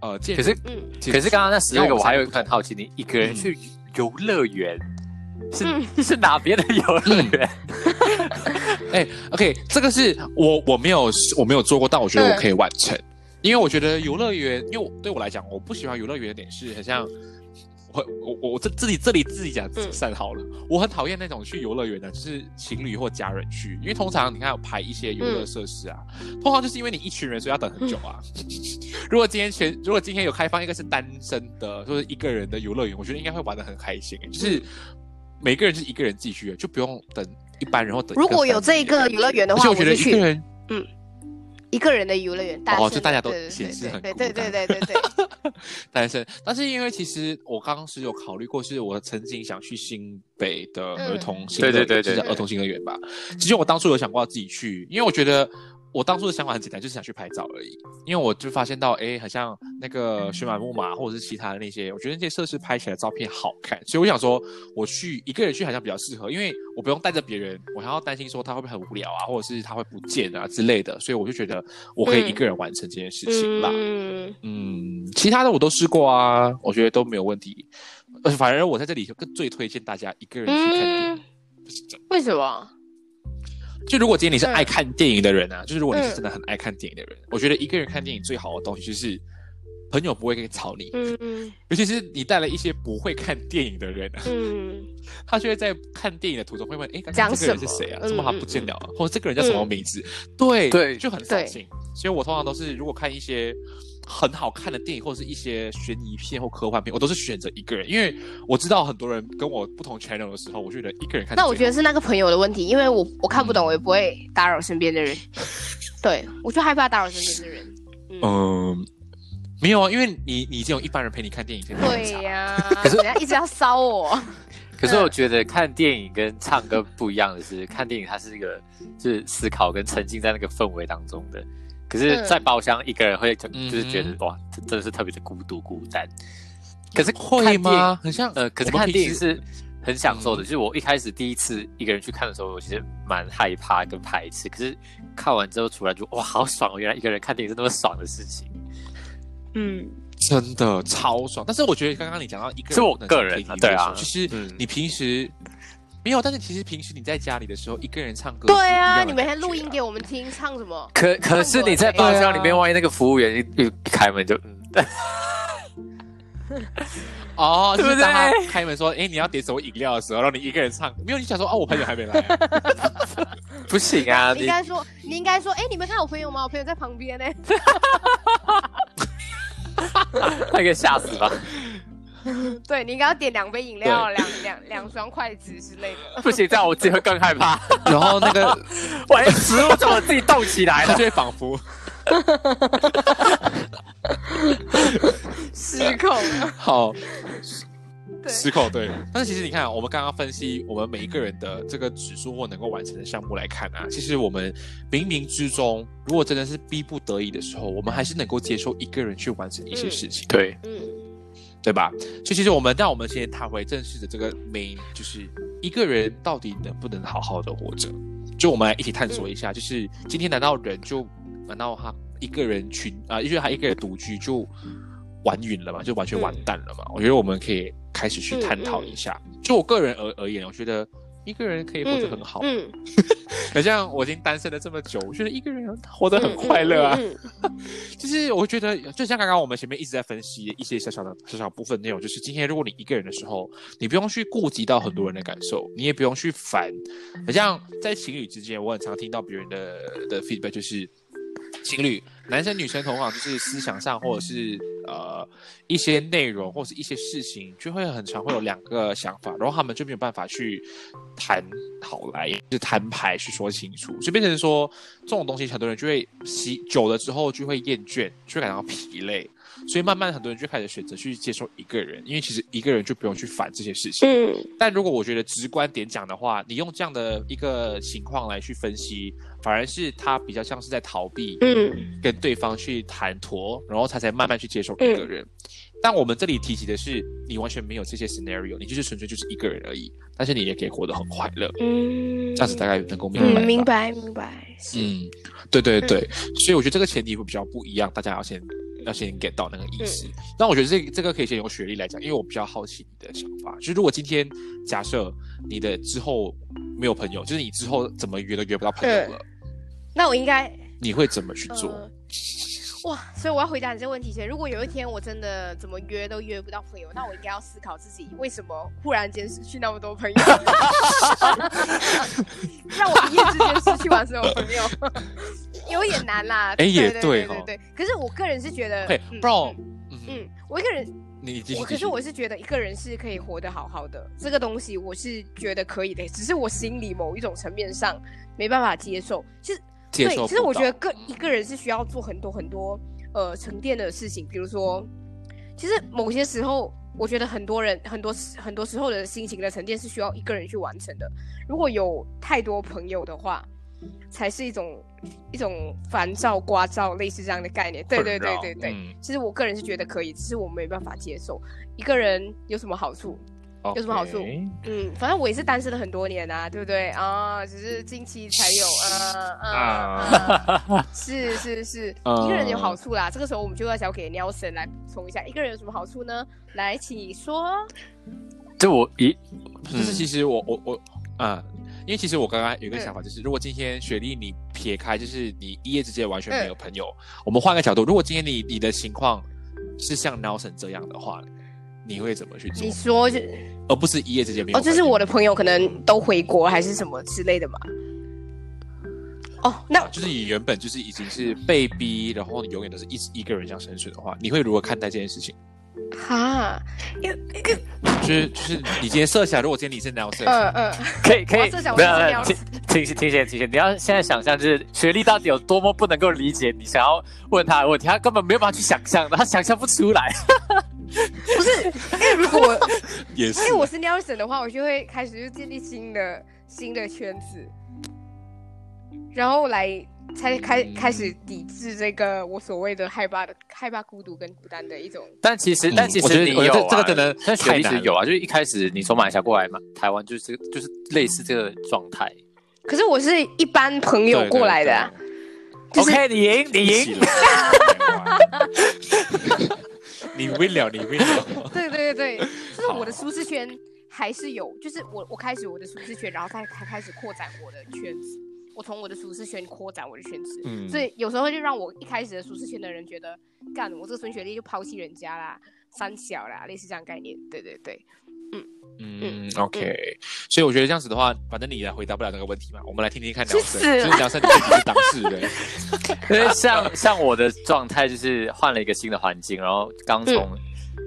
呃，可是嗯，可是刚刚那十二个我还有一个很好奇，你一个人嗯去游乐园。是嗯 [laughs] 是哪边的游乐园？[laughs] 哎、o k 这个是我我没有我没有做过，但我觉得我可以完成，因为我觉得游乐园，因为我对我来讲，我不喜欢游乐园的点是很像。我我我我这自己这里自己讲嗯。善好了，我很讨厌那种去游乐园的，就是情侣或家人去，因为通常你看有排一些游乐设施啊，通常就是因为你一群人，所以要等很久啊。[laughs] 如果今天全如果今天有开放一个是单身的，就是一个人的游乐园，我觉得应该会玩的很开心，就是每个人就是一个人自己去，就不用等一般人或等如果有这个游乐园的话，我觉得一个人一个人的游乐园，哦就大家都显示很对对对对对对，单身，[laughs] 但是因为其实我刚时有考虑过，是我曾经想去新北的儿童对对对对就是儿童新乐园吧。其实我当初有想过要自己去，因为我觉得我当初的想法很简单，就是想去拍照而已。因为我就发现到，哎，好像那个雪满木马或者是其他的那些，我觉得那些设施拍起来照片好看，所以我想说，我去一个人去好像比较适合，因为我不用带着别人，我还要担心说他会不会很无聊啊，或者是他会不见啊之类的，所以我就觉得我可以嗯一个人完成这件事情啦。嗯，嗯，其他的我都试过啊，我觉得都没有问题。呃，反而我在这里更最推荐大家一个人去看电影。嗯为什么？就如果今天你是嗯爱看电影的人啊，就是如果你是嗯真的很爱看电影的人，我觉得一个人看电影最好的东西就是朋友不会给吵你，嗯尤其是你带了一些不会看电影的人啊，嗯 [laughs] 他就会在看电影的途中会问，哎，刚讲刚这个人是谁啊？嗯怎么他不见了啊？或者这个人叫什么名字？对对就很扫对兴。所以我通常都是如果看一些很好看的电影，或者是一些悬疑片或科幻片，我都是选择一个人，因为我知道很多人跟我不同 channel 的时候，我觉得一个人看。那我觉得是那个朋友的问题，因为我我看不懂，我也不会打扰身边的人。对我就害怕打扰身边的人。嗯，嗯。没有啊，因为你你已经有一般人陪你看电影，对呀，可是、人家一直要烧我。[laughs] 可是我觉得看电影跟唱歌不一样的是，看电影它是一个就是思考跟沉浸在那个氛围当中的。可是，在包厢一个人会就嗯就是觉得哇，这真的是特别的孤独孤单。可是会吗？很像呃，可是看电影是很享受的。就是我一开始第一次一个人去看的时候，我其实蛮害怕跟排斥。可是看完之后出来就哇，好爽哦！原来一个人看电影是那么爽的事情。嗯，真的超爽。但是我觉得刚刚你讲到一个人个人啊对啊的时候其实嗯你平时。没有，但是其实平时你在家里的时候，一个人唱歌。对啊，你每天录音给我们听，唱什么？可可是你在包厢里面，万一那个服务员一一开门就嗯，[laughs] 哦，就 [laughs] 对不是当他对开门说：“哎，你要点什么饮料的时候，让你一个人唱。”没有，你想说：“哦，我朋友还没来。不行啊！你 [laughs] 你应该说，你应该说，哎、你们看我朋友吗？我朋友在旁边呢。那个吓死吧！[laughs] 对你应该要点两杯饮料，两两两双筷子之类的。不行，这样我自己会更害怕。[laughs] ”然后那个 [laughs] 万一食物怎么自己动起来了？就会仿佛失控。好对，失控。对，但是其实你看，我们刚刚分析我们每一个人的这个指数或能够完成的项目来看啊，其实我们冥冥之中，如果真的是逼不得已的时候，我们还是能够接受一个人去完成一些事情。对，嗯对吧？所以其实我们但我们先谈回正式的这个 main，就是一个人到底能不能好好的活着？就我们来一起探索一下，就是今天难道人就难道他一个人群啊，因为他一个人独居就完晕了嘛，就完全完蛋了嘛？我觉得我们可以开始去探讨一下。就我个人而而言，我觉得一个人可以活得很好。嗯，[laughs] 好像我已经单身了这么久，我觉得一个人活得很快乐啊。嗯 [laughs] 就是我觉得，就像刚刚我们前面一直在分析一些小小的小小部分内容，就是今天如果你一个人的时候，你不用去顾及到很多人的感受，你也不用去烦。好像在情侣之间，我很常听到别人的的 feedback，就是情侣男生女生同往就是思想上或者是呃一些内容或者是一些事情，就会很常会有两个想法，然后他们就没有办法去谈好来，就是摊牌去说清楚，就变成说这种东西，很多人就会习久了之后就会厌倦，就会感到疲累，所以慢慢很多人就开始选择去接受一个人，因为其实一个人就不用去烦这些事情。嗯。但如果我觉得直观点讲的话，你用这样的一个情况来去分析，反而是他比较像是在逃避，嗯。跟对方去谈妥，然后他才慢慢去接受一个人。但我们这里提及的是，你完全没有这些 scenario，你就是纯粹就是一个人而已，但是你也可以活得很快乐，嗯，这样子大概能够明白吧。嗯，明白明白，嗯，对对对，所以我觉得这个前提会比较不一样，大家要先要先 get 到那个意思。但我觉得这这个可以先用学历来讲，因为我比较好奇你的想法。就是如果今天假设你的之后没有朋友，就是你之后怎么约都约不到朋友了，那我应该你会怎么去做？呃哇，所以我要回答你这个问题先，如果有一天我真的怎么约都约不到朋友，那我应该要思考自己为什么忽然间失去那么多朋友，[laughs] [laughs] 让我一夜之间失去完所有朋友，[laughs] 有点难啦。哎也对对哦对。可是我个人是觉得，嘿，嗯不然，嗯嗯，嗯，我一个人。我可是我是觉得一个人是可以活得好好的，这个东西我是觉得可以的，只是我心里某一种层面上没办法接受。其实对，接受其实我觉得个一个人是需要做很多很多呃沉淀的事情，比如说，其实某些时候，我觉得很多人很多时很多时候的心情的沉淀是需要一个人去完成的。如果有太多朋友的话，才是一种一种烦躁、聒噪，类似这样的概念。对对对对对。嗯其实我个人是觉得可以，只是我没办法接受。一个人有什么好处？有什么好处嗯，反正我也是单身了很多年啊，对不对啊？只是近期才有，啊啊啊！是 [laughs] 是是，嗯一个人有好处啦。这个时候我们就要交给 Nelson 来补充一下，一个人有什么好处呢？来，请说。就我一就是其实我我我啊、因为其实我刚刚有一个想法，就是、如果今天雪莉你撇开，就是你一夜之间完全没有朋友，我们换个角度，如果今天你你的情况是像 Nelson 这样的话，你会怎么去做你？说就而不是一夜之间没有哦，朋友。这是我的朋友可能都回国还是什么之类的嘛？哦，那啊就是你原本就是已经是被逼，然后你永远都是一一个人这样生存的话，你会如何看待这件事情？哈，因为就是就是你今天设想，如果今天你是 Nelson，、嗯嗯，可以可以设想，我没有是这样没有听停停停停停！你要现在想象，就是学历到底有多么不能够理解你想要问他的问题，他根本没有办法去想象的，他想象不出来。不是，因为如果我 [laughs] 也是因为我是 Nelson 的话，我就会开始就建立新的新的圈子，然后来才开嗯开始抵制这个我所谓的害怕的害怕孤独跟孤单的一种。但其实，嗯但其实你有、这个真的但学历太难是有啊，就是一开始你从马来西亚过来嘛，台湾就是就是类似这个状态。可是我是一般朋友过来的、啊，就是 OK，你赢，你赢。[laughs] 你 win 了，你 win 了。对对对对，[laughs] 就是我的舒适圈还是有，就是我我开始我的舒适圈，然后再才开始扩展我的圈子。我从我的舒适圈扩展我的圈子，嗯所以有时候就让我一开始的舒适圈的人觉得，干我这个孙学历就抛弃人家啦，三小啦，类似这样概念。对对对，嗯嗯，OK，所以我觉得这样子的话，反正你也回答不了那个问题嘛，我们来听听看去聊生，死了就是聊生你自己是当事人，因为像像我的状态就是换了一个新的环境，然后刚从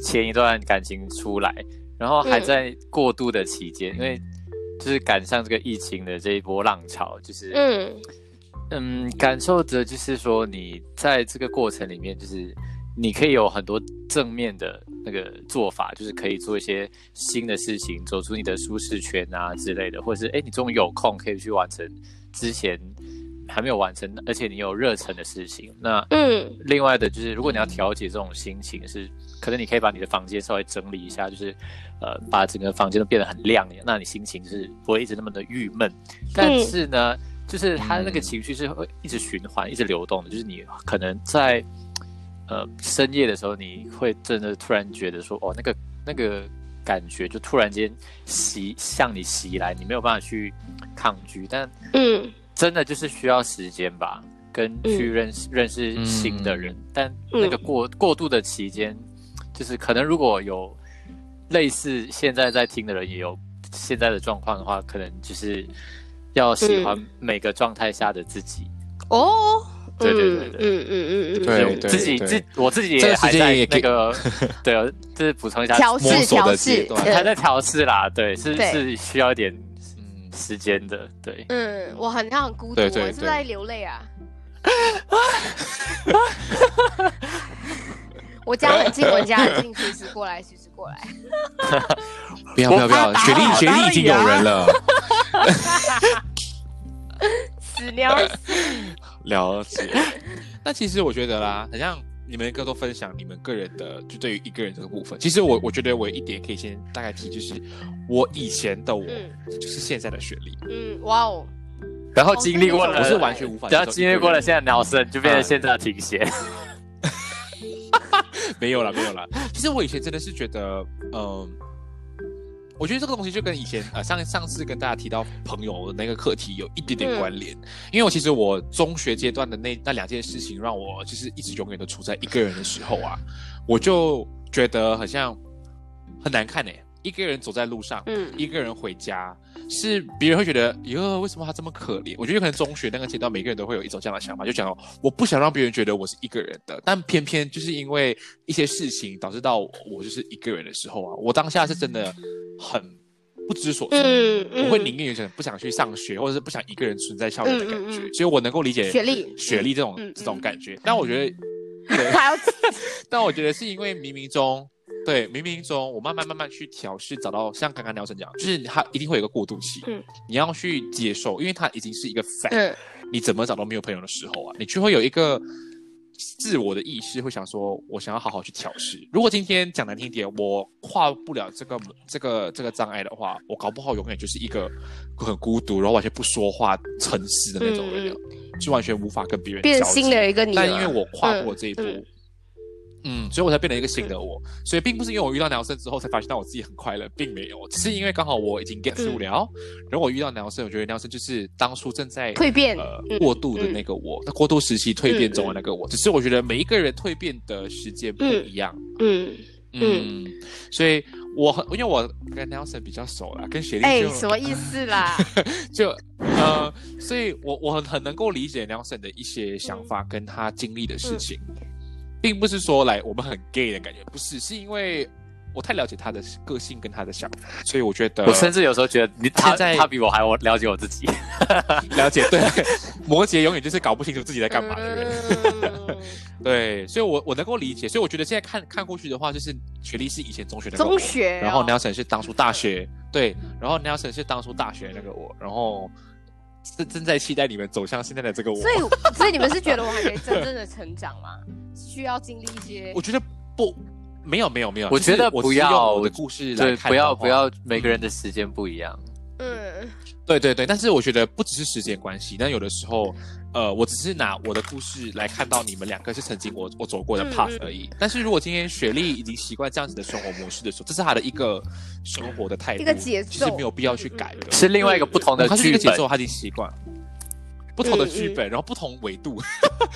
前一段感情出来，然后还在过渡的期间，因为就是赶上这个疫情的这一波浪潮，就是嗯。嗯，感受着就是说你在这个过程里面，就是你可以有很多正面的那个做法，就是可以做一些新的事情，走出你的舒适圈啊之类的，或者是哎，你终于有空可以去完成之前还没有完成，而且你有热忱的事情。那嗯另外的就是，如果你要调节这种心情，是可能你可以把你的房间稍微整理一下，就是呃，把整个房间都变得很亮，那你心情是不会一直那么的郁闷。但是呢，就是他那个情绪是会一直循环、一直流动的，就是你可能在呃深夜的时候，你会真的突然觉得说，哦，那个那个感觉就突然间袭向你袭来，你没有办法去抗拒，但嗯。真的就是需要时间吧，跟去认识、认识新的人。但那个过、过渡的期间，就是可能如果有类似现在在听的人也有现在的状况的话，可能就是要喜欢每个状态下的自己。哦，对对对对。嗯嗯嗯嗯对自己自我自己也还在那个 [laughs] 对，就是补充一下，调摸试调索的阶试，段。还在调试啦，对，是是需要一点嗯，时间的，对。嗯，我很像很孤独，对对对我是不是在流泪啊？[laughs] 我家很近，我家很近，随时过来，随时过来。[laughs] 不要不要不要，雪莉雪莉已经有人了，死鸟，了解。[laughs] 那其实我觉得啦，很像你们各都分享你们个人的，就对于一个人这个部分。其实我我觉得我一点可以先大概提，就是我以前的我，嗯就是现在的学历，嗯，哇哦，然后经历过了，我是完全无法接受一个人。然后经历过了现在鸟声，就变成现在的停歇。[laughs] 没有了，没有了。其实我以前真的是觉得，嗯、我觉得这个东西就跟以前呃上上次跟大家提到朋友的那个课题有一点点关联，因为我其实我中学阶段的那那两件事情，让我就是一直永远都处在一个人的时候啊，我就觉得好像很难看哎、一个人走在路上，嗯。一个人回家，是别人会觉得，哟，为什么他这么可怜？我觉得可能中学那个阶段，每个人都会有一种这样的想法，就讲我不想让别人觉得我是一个人的，但偏偏就是因为一些事情导致到我我就是一个人的时候啊，我当下是真的很不知所措。嗯嗯，我会宁愿有点不想去上学，或者是不想一个人存在校园的感觉，所以我能够理解学历。学历这种、这种感觉。但我觉得，对，[laughs] [laughs] 但我觉得是因为冥冥中，对冥冥中，我慢慢慢慢去调试，找到像刚刚廖晨讲，就是他一定会有一个过渡期，嗯。你要去接受，因为他已经是一个 fact，、嗯你怎么找到没有朋友的时候啊，你就会有一个自我的意识，会想说，我想要好好去调试。如果今天讲难听点，我跨不了这个这个这个障碍的话，我搞不好永远就是一个很孤独，然后完全不说话、沉思的那种人了，就完全无法跟别人变新的一个你，但因为我跨过这一步，嗯嗯所以我才变成一个新的我。所以并不是因为我遇到男生之后才发现到我自己很快乐，并没有，只是因为刚好我已经 get through 了。然后我遇到男生，我觉得男生就是当初正在蜕变呃嗯过渡的那个我，那过渡时期蜕变中的那个我。只是我觉得每一个人蜕变的时间不一样。嗯，嗯，所以我很因为我跟 Nelson 比较熟啦，跟雪莉哎，就、什么意思啦？[laughs] 就呃，所以我我很很能够理解 Nelson 的一些想法跟他经历的事情，并不是说来我们很 gay 的感觉，不是，是因为我太了解他的个性跟他的想法，所以我觉得我甚至有时候觉得你他现在他比我还我了解我自己。了解。对，[laughs] 摩羯永远就是搞不清楚自己在干嘛的人。嗯对，所以我我能够理解，所以我觉得现在看看过去的话，就是雪莉是以前中学的那个中学哦然后 Nelson 是当初大学，对，然后 Nelson 是当初大学那个我，然后正正在期待你们走向现在的这个我。所以 [laughs] 所以你们是觉得我还没真正的成长吗？[laughs] 需要经历一些我觉得不，没有没有没有，我觉得不要我的故事来对，不要不要，每个人的时间不一样。嗯对对对，但是我觉得不只是时间关系，但有的时候，呃，我只是拿我的故事来看到你们两个是曾经我我走过的嗯 path 嗯而已。但是如果今天雪莉已经习惯这样子的生活模式的时候，这是她的一个生活的态度，一个节其实没有必要去改的。是另外一个不同的它是一剧本，个节奏，他已经习惯。不同的嗯剧本，然后不同维度，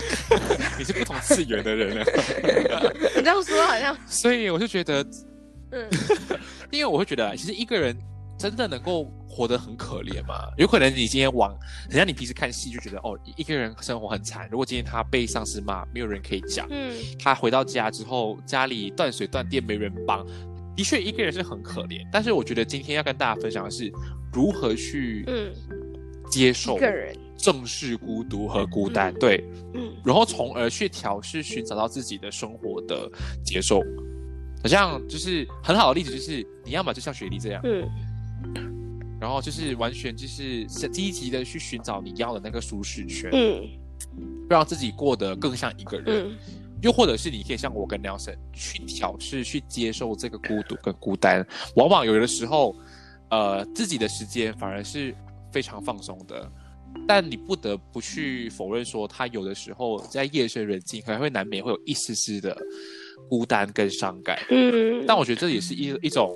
[laughs] 你是不同次元的人了，你这样说好像所以我就觉得，嗯 [laughs] 因为我会觉得啊，其实一个人真的能够活得很可怜吗？有可能你今天往，很像你平时看戏就觉得哦，一个人生活很惨。如果今天他被上司骂，没有人可以讲，嗯他回到家之后，家里断水断电没人帮，的确一个人是很可怜。但是我觉得今天要跟大家分享的是，如何去嗯接受一个人正视孤独和孤单，嗯对，嗯然后从而去调试、寻找到自己的生活的节奏。好像就是很好的例子，就是你要么就像雪莉这样，嗯然后就是完全就是积极的去寻找你要的那个舒适圈，嗯让自己过得更像一个人。嗯又或者是你可以像我跟 Nelson 去调试、去接受这个孤独跟孤单。往往有的时候，呃，自己的时间反而是非常放松的。但你不得不去否认说，他有的时候在夜深人静，可能会难免会有一丝丝的孤单跟伤感。嗯，但我觉得这也是一一种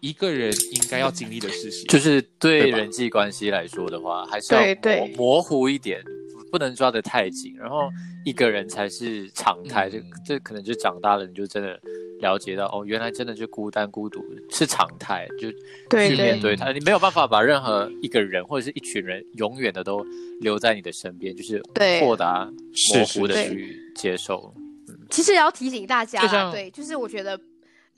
一个人应该要经历的事情。就是对人际关系来说的话，还是要对对模模糊一点，不能抓得太紧。然后一个人才是常态，这嗯这可能就长大了，你就真的了解到哦，原来真的就孤单孤独是常态，就去面对对它。你没有办法把任何一个人或者是一群人永远的都留在你的身边，就是豁达模糊的去接受。其实也要提醒大家啦，对，就是我觉得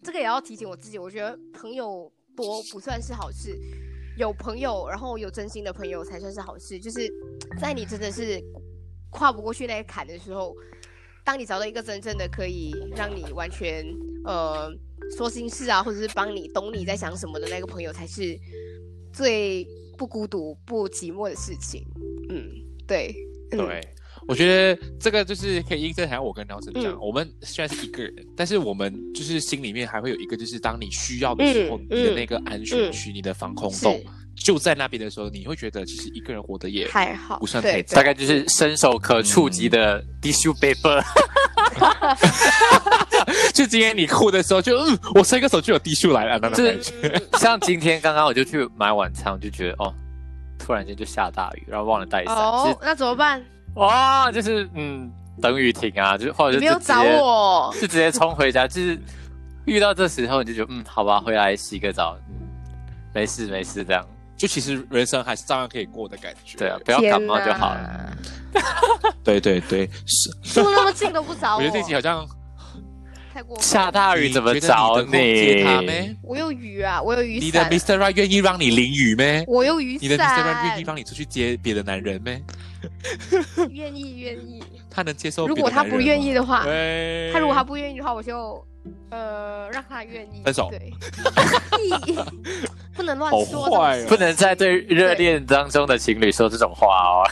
这个也要提醒我自己，我觉得朋友多不算是好事，有朋友，然后有真心的朋友才算是好事。就是在你真的是跨不过去那个坎的时候，当你找到一个真正的可以让你完全呃说心事啊，或者是帮你懂你在想什么的那个朋友，才是最不孤独、不寂寞的事情。嗯，对，对，我觉得这个就是可以印证还我跟 Nelson 讲，嗯。我们虽然是一个人，但是我们就是心里面还会有一个，就是当你需要的时候，嗯你的嗯那个安全区、你的防空洞就在那边的时候，你会觉得其实一个人活得也还好，不算对太大。概就是伸手可触及的 tissue paper，、[laughs] 就今天你哭的时候就，嗯，我伸个手就有滴数来了，那种这感觉。像今天刚刚我就去买晚餐，我就觉得哦，突然间就下大雨，然后忘了带伞，哦，那怎么办？就哇，就是嗯，等雨停啊，就或者你没有找我，就直接冲回家，就是遇到这时候你就觉得嗯，好吧，回来洗个澡，嗯，没事没事这样，就其实人生还是照样可以过的感觉。对啊，不要感冒就好了。了。[laughs] 对对对，是。住那么近都不找我，我觉得这集好像太过分下大雨怎么找你你？咩？我有雨啊，我有雨伞你的伞，Mr. Right 愿意让你淋雨咩？我有雨你的 Mr. Right 愿意伞，让你出去接别的男人咩？[laughs] 愿意愿意。他能接受如果他不？愿意的话，对他如果他不愿意的话，我就呃让他愿意分手对，[laughs] 不能乱好说哦不能在对热恋当中的情侣说这种话哦。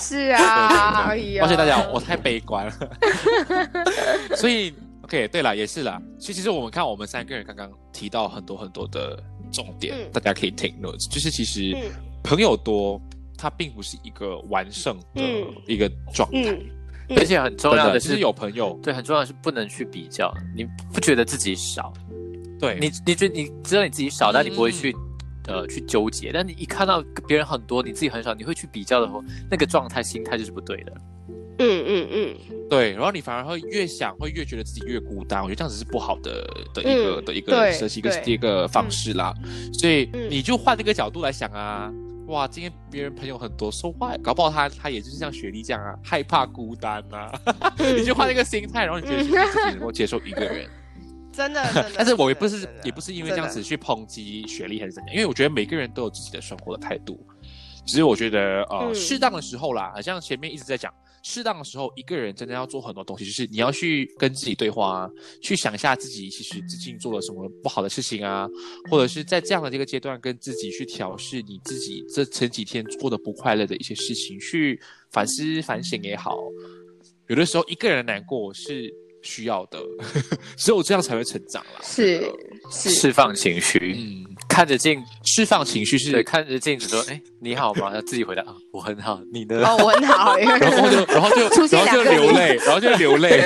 是啊，[laughs] 抱歉大家，我太悲观了。所以，OK，对了，也是啦。所以其实我们看我们三个人刚刚提到很多很多的重点，嗯。大家可以 take notes。就是其实嗯。朋友多，它并不是一个完胜的嗯。一个状态。嗯。而且很重要的是有朋友，对，很重要的是不能去比较，你不觉得自己少，对。你你觉得你知道你自己少，但你不会嗯。去、呃去纠结，但你一看到别人很多，你自己很少，你会去比较的话，那个状态心态就是不对的。嗯嗯嗯，对，然后你反而会越想，会越觉得自己越孤单。我觉得这样子是不好的的一个、嗯的一个对设计一个一个方式啦。所以嗯你就换这个角度来想啊，哇，今天别人朋友很多，说话搞不好他他也就是像雪莉这样啊，害怕孤单啊。嗯 [laughs] 你就换一个心态，然后你觉得其实自己能够接受一个人。[laughs] 真的，真的。但是我也不是也不是因为这样子去抨击学历还是怎样，因为我觉得每个人都有自己的生活的态度。只是我觉得呃，嗯适当的时候啦，好像前面一直在讲，适当的时候，一个人真的要做很多东西，就是你要去跟自己对话啊，去想一下自己其实最近做了什么不好的事情啊，或者是在这样的这个阶段跟自己去调试你自己这前几天做的不快乐的一些事情，去反思反省也好。有的时候一个人难过是需要的，[laughs] 只有这样才会成长啦。是是释放情绪，嗯，看着镜，释放情绪是对，看着镜子说：“哎，你好吗？”他自己回答：“啊，我很好。”你呢？哦，我很好，然后就，然后就，[laughs] 然后就流泪，然后就流泪，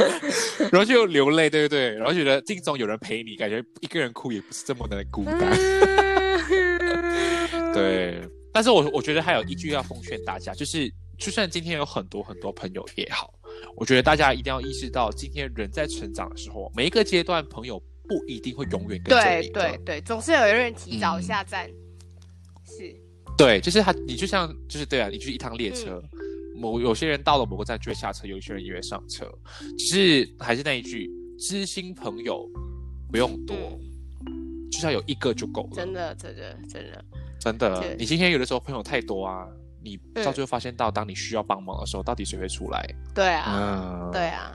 [laughs] 然后就流泪，对不对？然后觉得镜中有人陪你，感觉一个人哭也不是这么的孤单，对。但是我我觉得还有一句要奉劝大家，就是就算今天有很多很多朋友也好，我觉得大家一定要意识到，今天人在成长的时候，每一个阶段朋友不一定会永远跟着对你对对对，总是有一人提早嗯。下站，是。对，就是他，你就像就是对啊，你就是一趟列车，某有些人到了某个站就会下车，有些人也会上车。只是还是那一句，知心朋友不用多，就是要有一个就够了。真的真的真的，真的，你今天有的时候朋友太多啊，你嗯到最后发现到，当你需要帮忙的时候，到底谁会出来？对啊嗯，对啊，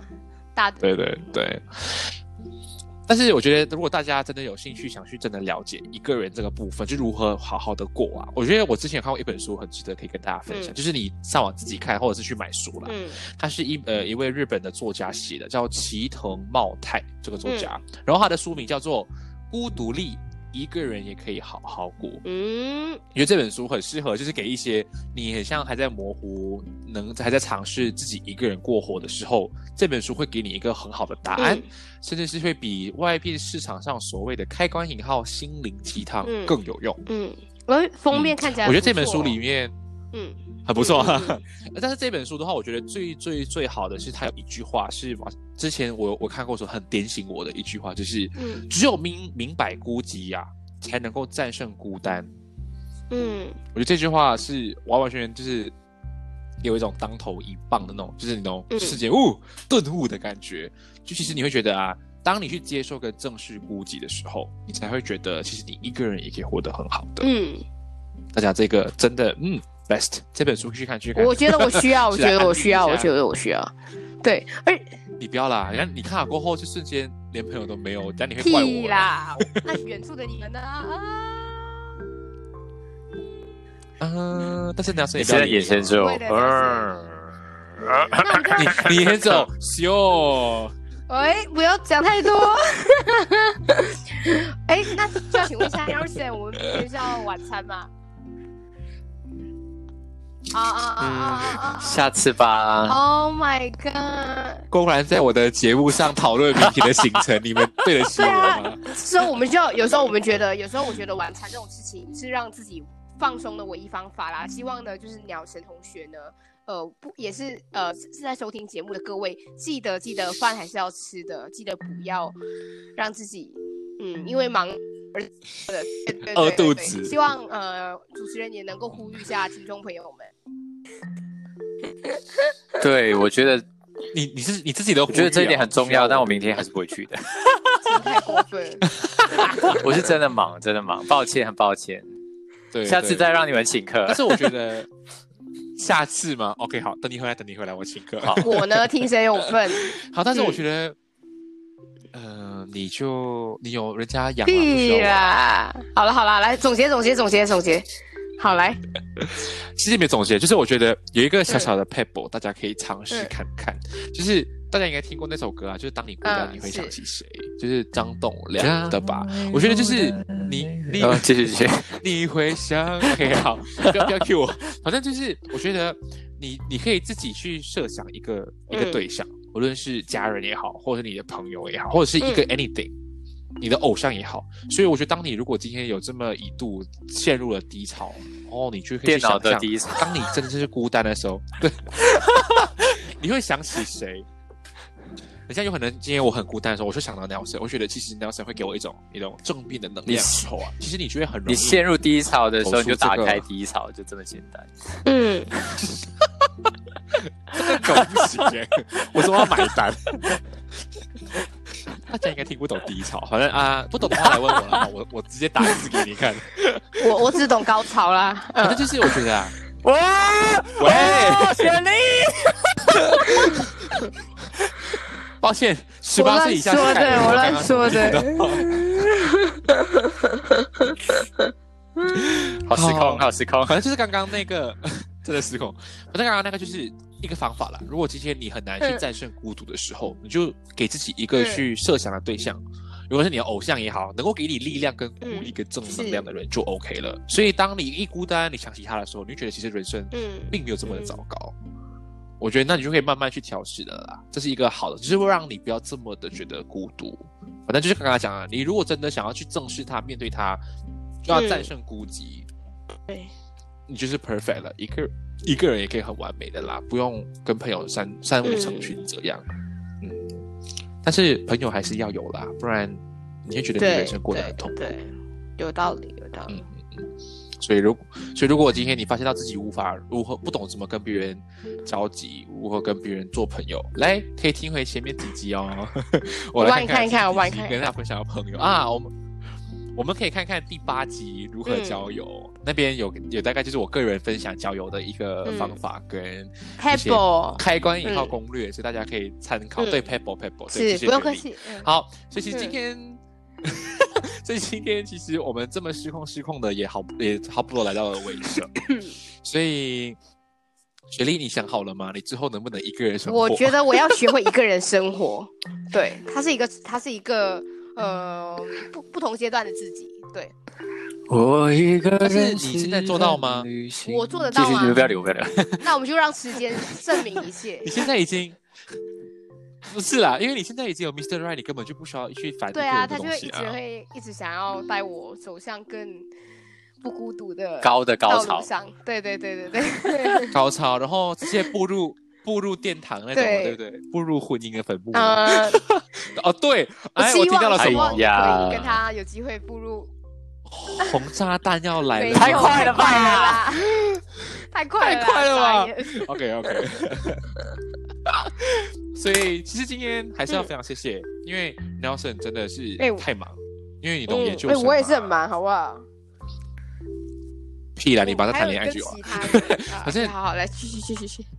大对对对。但是我觉得，如果大家真的有兴趣，想去真的了解一个人这个部分，就如何好好的过啊，我觉得我之前有看过一本书，很值得可以跟大家分享，嗯就是你上网自己看，或者是去买书啦。嗯他是一呃一位日本的作家写的，叫齐藤茂太这个作家，然后他的书名叫做《孤独力》，一个人也可以好好过。嗯。我觉得这本书很适合，就是给一些你很像还在模糊，能还在尝试自己一个人过活的时候，这本书会给你一个很好的答案，嗯。甚至是会比外边市场上所谓的开关引号心灵鸡汤嗯。更有用。嗯，我封面看起来，我觉得这本书里，面嗯。很不错，嗯嗯 [laughs] 但是这本书的话，我觉得最最最好的是它有一句话是之前我我看过说很点醒我的一句话，就是嗯。只有明明白孤寂呀、才能够战胜孤单。嗯。我觉得这句话是完完全全就是给我一种当头一棒的那种，就是那种嗯。世界悟顿悟的感觉。就其实你会觉得啊，当你去接受跟正视孤寂的时候，你才会觉得其实你一个人也可以活得很好的。嗯，大家这个真的嗯 best 这本书去看去看。我觉得我需要，[laughs] 我是觉得我需要，我觉得我需要，对，而 [laughs] 你不要啦，你看你看了过后就瞬间连朋友都没有，但你会怪屁我。啦，那远处的你们呢？[laughs] 啊嗯，但是梁生你现在也不要理眼神嗯你你先走，秀。喂，不要讲太多。哎，那就要请问一下 Nelson，我们明天是要晚餐吗？啊啊啊下次吧。！Oh my god！公然在我的节目上讨论明天的行程，你们对得起我 [laughs] 对啊吗？所以我们就要有时候我们觉得，有时候我觉得晚餐这种事情是让自己放松的唯一方法啦。希望呢，就是鸟神同学呢，呃，不也是呃是是在收听节目的各位，记得记得饭还是要吃的，记得不要让自己嗯因为忙而呃 [laughs] 对对对饿肚子希望呃主持人也能够呼吁一下听众朋友们。[laughs] 对，我觉得你你是你自己的，我觉得这一点很重要，但我明天还是不会去的。[laughs] 真的太过分，我是真的忙，真的忙，抱歉，很抱歉，对，下次再让你们请客但。是我觉得下次嘛，OK，好，等你回来，等你回来，我请客。好我呢听谁有份？好，但是我嗯觉得，呃，你就你有人家养啦！好了好了，来总结总结总结总结。好来，[laughs] 其实没总结，就是我觉得有一个小小的 pebble，、大家可以尝试嗯看看。就是大家应该听过那首歌啊，就是当你孤单，嗯你会想起谁？就是张栋梁的吧？我觉得就是你你呃，继续继续。你会想，OK，好，不要不要 cue 我，反正就是我觉得你你可以自己去设想一个一个嗯对象，无论是家人也好，或者是你的朋友也好，或者是一个嗯 anything，、你的偶像也好。所以我觉得，当你如果今天有这么一度陷入了低潮，哦，你就可以电脑去想象，的低潮，当你真的是孤单的时候，对，[laughs] 你会想起谁？人家有可能今天我很孤单的时候，我就想到 Nelson，我觉得其实 Nelson 会给我一种一种正面的能量的时候啊，其实你觉得很容易你陷入低潮的时候，你就打开低潮，就这么简单。嗯，[laughs] [laughs] 这个梗不行耶，[laughs] 我说我要买单。[laughs] 大家应该听不懂低潮，反正啊，不懂的话来问我了，我我直接打字给你看。我我只懂高潮啦。反正嗯，就是我觉得啊，哇，喂，雪莉，抱歉，十八岁以下我乱说的，我乱说的。的。好失控，好失控。反正就是刚刚那个真的失控，反正刚刚那个就是一个方法啦。如果今天你很难去嗯战胜孤独的时候，你就给自己一个去设想的对象。如果是你的偶像也好，能够给你力量、跟鼓励、嗯跟正能量的人就 OK 了。所以当你一孤单，你想起他的时候，你就觉得其实人生嗯，并没有这么的糟糕。我觉得那你就可以慢慢去调试的啦，这是一个好的，就是会让你不要这么的觉得孤独。反正就是刚刚讲啊，你如果真的想要去正视他、面对他，就要战胜孤寂。对，你就是 perfect 了，一个一个人也可以很完美的啦，不用跟朋友三三五成群这样。嗯，但是朋友还是要有啦，不然你会觉得你人生过得很痛苦。对，有道理，有道嗯理。嗯嗯。所以如所以如果今天你发现到自己无法如何不懂怎么跟别人交集，如何跟别人做朋友，来可以听回前面几集哦。[laughs] 我来看一看我帮你看看跟大家分享朋友啊，我们我们可以看看第八集如何交友，嗯那边有有大概就是我个人分享交友的一个嗯方法跟一些 Pebble 开关引号嗯攻略，所以大家可以参考。嗯对，Pebble Pebble，对是谢谢雪莉不用客气。嗯好，所以其实今嗯天，[laughs] 所以今天其实我们这么失控失控的也好也差不多来到了尾声，[laughs] 所以雪莉，你想好了吗？你之后能不能一个人生活？我觉得我要学会一个人生活，对，它是一个，它是一个呃不不同阶段的自己，对我一个但是人你现在做到吗我做得到啊继续，你们不要理我，不要理我。那我们就让时间证明一切你。现在已经不是啦，因为你现在已经有 Mr. Right，你根本就不需要去烦一个对啊，他就会一直会一直想要带我走向更不孤独的高的高道潮，上。对对对对对，[laughs] 高潮，然后直接步入步入殿堂那种，对。对不对？步入婚姻的坟墓。呃，[laughs] 哦，对，哎，我听到了什么？哎？呀。跟他有机会步入。红炸弹要来了，太快了吧。[laughs] 太快了！太快了吧。OK OK，[laughs] 所以其实今天还是要非常谢谢，因为 Nelson 真的是太忙，因为你懂研究我也是很忙，好不好？屁啦，你帮他谈恋爱还有就有啊。跟其他人啊反正好好来，继续继续继续。[laughs]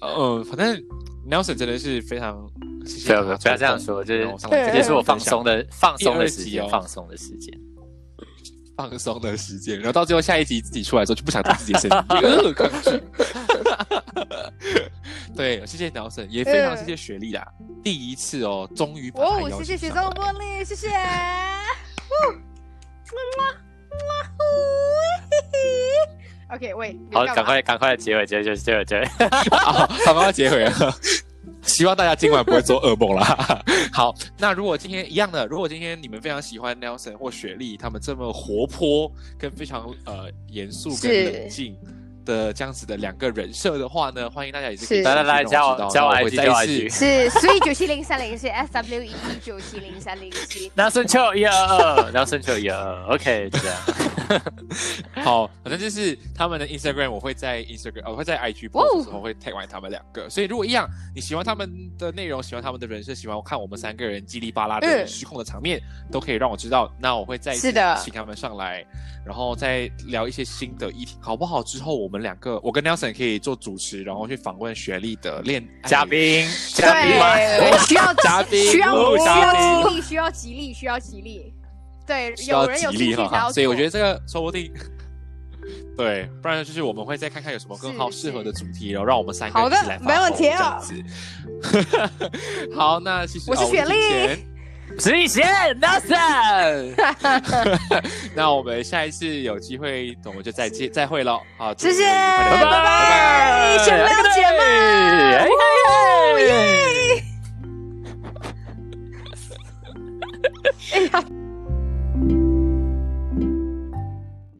呃，反正 Nelson 真的是非常不要不要这样说，就是这是我放松的放松的时间，放松的时间。放松的时间，然后到最后下一集自己出来的时候就不想听自己的声音，[laughs] 呃，抗拒。[laughs] 对，谢谢 Nelson，也非常谢谢雪莉啦，第一次哦，终于把他哦，邀谢谢雪中玻璃，谢谢。[laughs] OK，喂，你好，赶快赶快结尾，结尾结尾结尾结尾。好，刚刚要结尾了。希望大家今晚不会做噩梦啦。好，那如果今天一样的，如果今天你们非常喜欢 Nelson 或雪莉他们这么活泼跟非常呃严肃跟冷静的这样子的两个人设的话呢，欢迎大家也是来来来加我加我 IG 再加我一次 IG 是 three 九七零三零是 S W 一一九七零三零七。梁生秋一二二，梁生秋一二二，OK，这样。[laughs] 好，反正就是他们的 Instagram，我会在 Instagram，我会在 IG 哦 post 的时候会 tag 完他们两个。所以如果一样，你喜欢他们的内容，喜欢他们的人设，喜欢我看我们三个人叽里巴拉的嗯失控的场面，都可以让我知道。那我会再一次是的请他们上来，然后再聊一些新的议题，好不好？之后我们两个，我跟 Nelson 可以做主持，然后去访问雪莉的恋嘉宾，嘉宾吗？对，需要嘉宾需要需哦嘉要宾吉利，需要吉利，需要吉利。对，需要有人有吉利哈，所以我觉得这个说不定。对，不然就是我们会再看看有什么更好适合的主题，然后让我们三个好的一起来发没问题。[laughs] 好，那其实哦我是雪莉之前石以贤，Nelson，[laughs] 那我们下一次有机会，我们就再见再会喽。好，谢谢，拜拜拜，小哎喵姐哎们，耶！哎呀。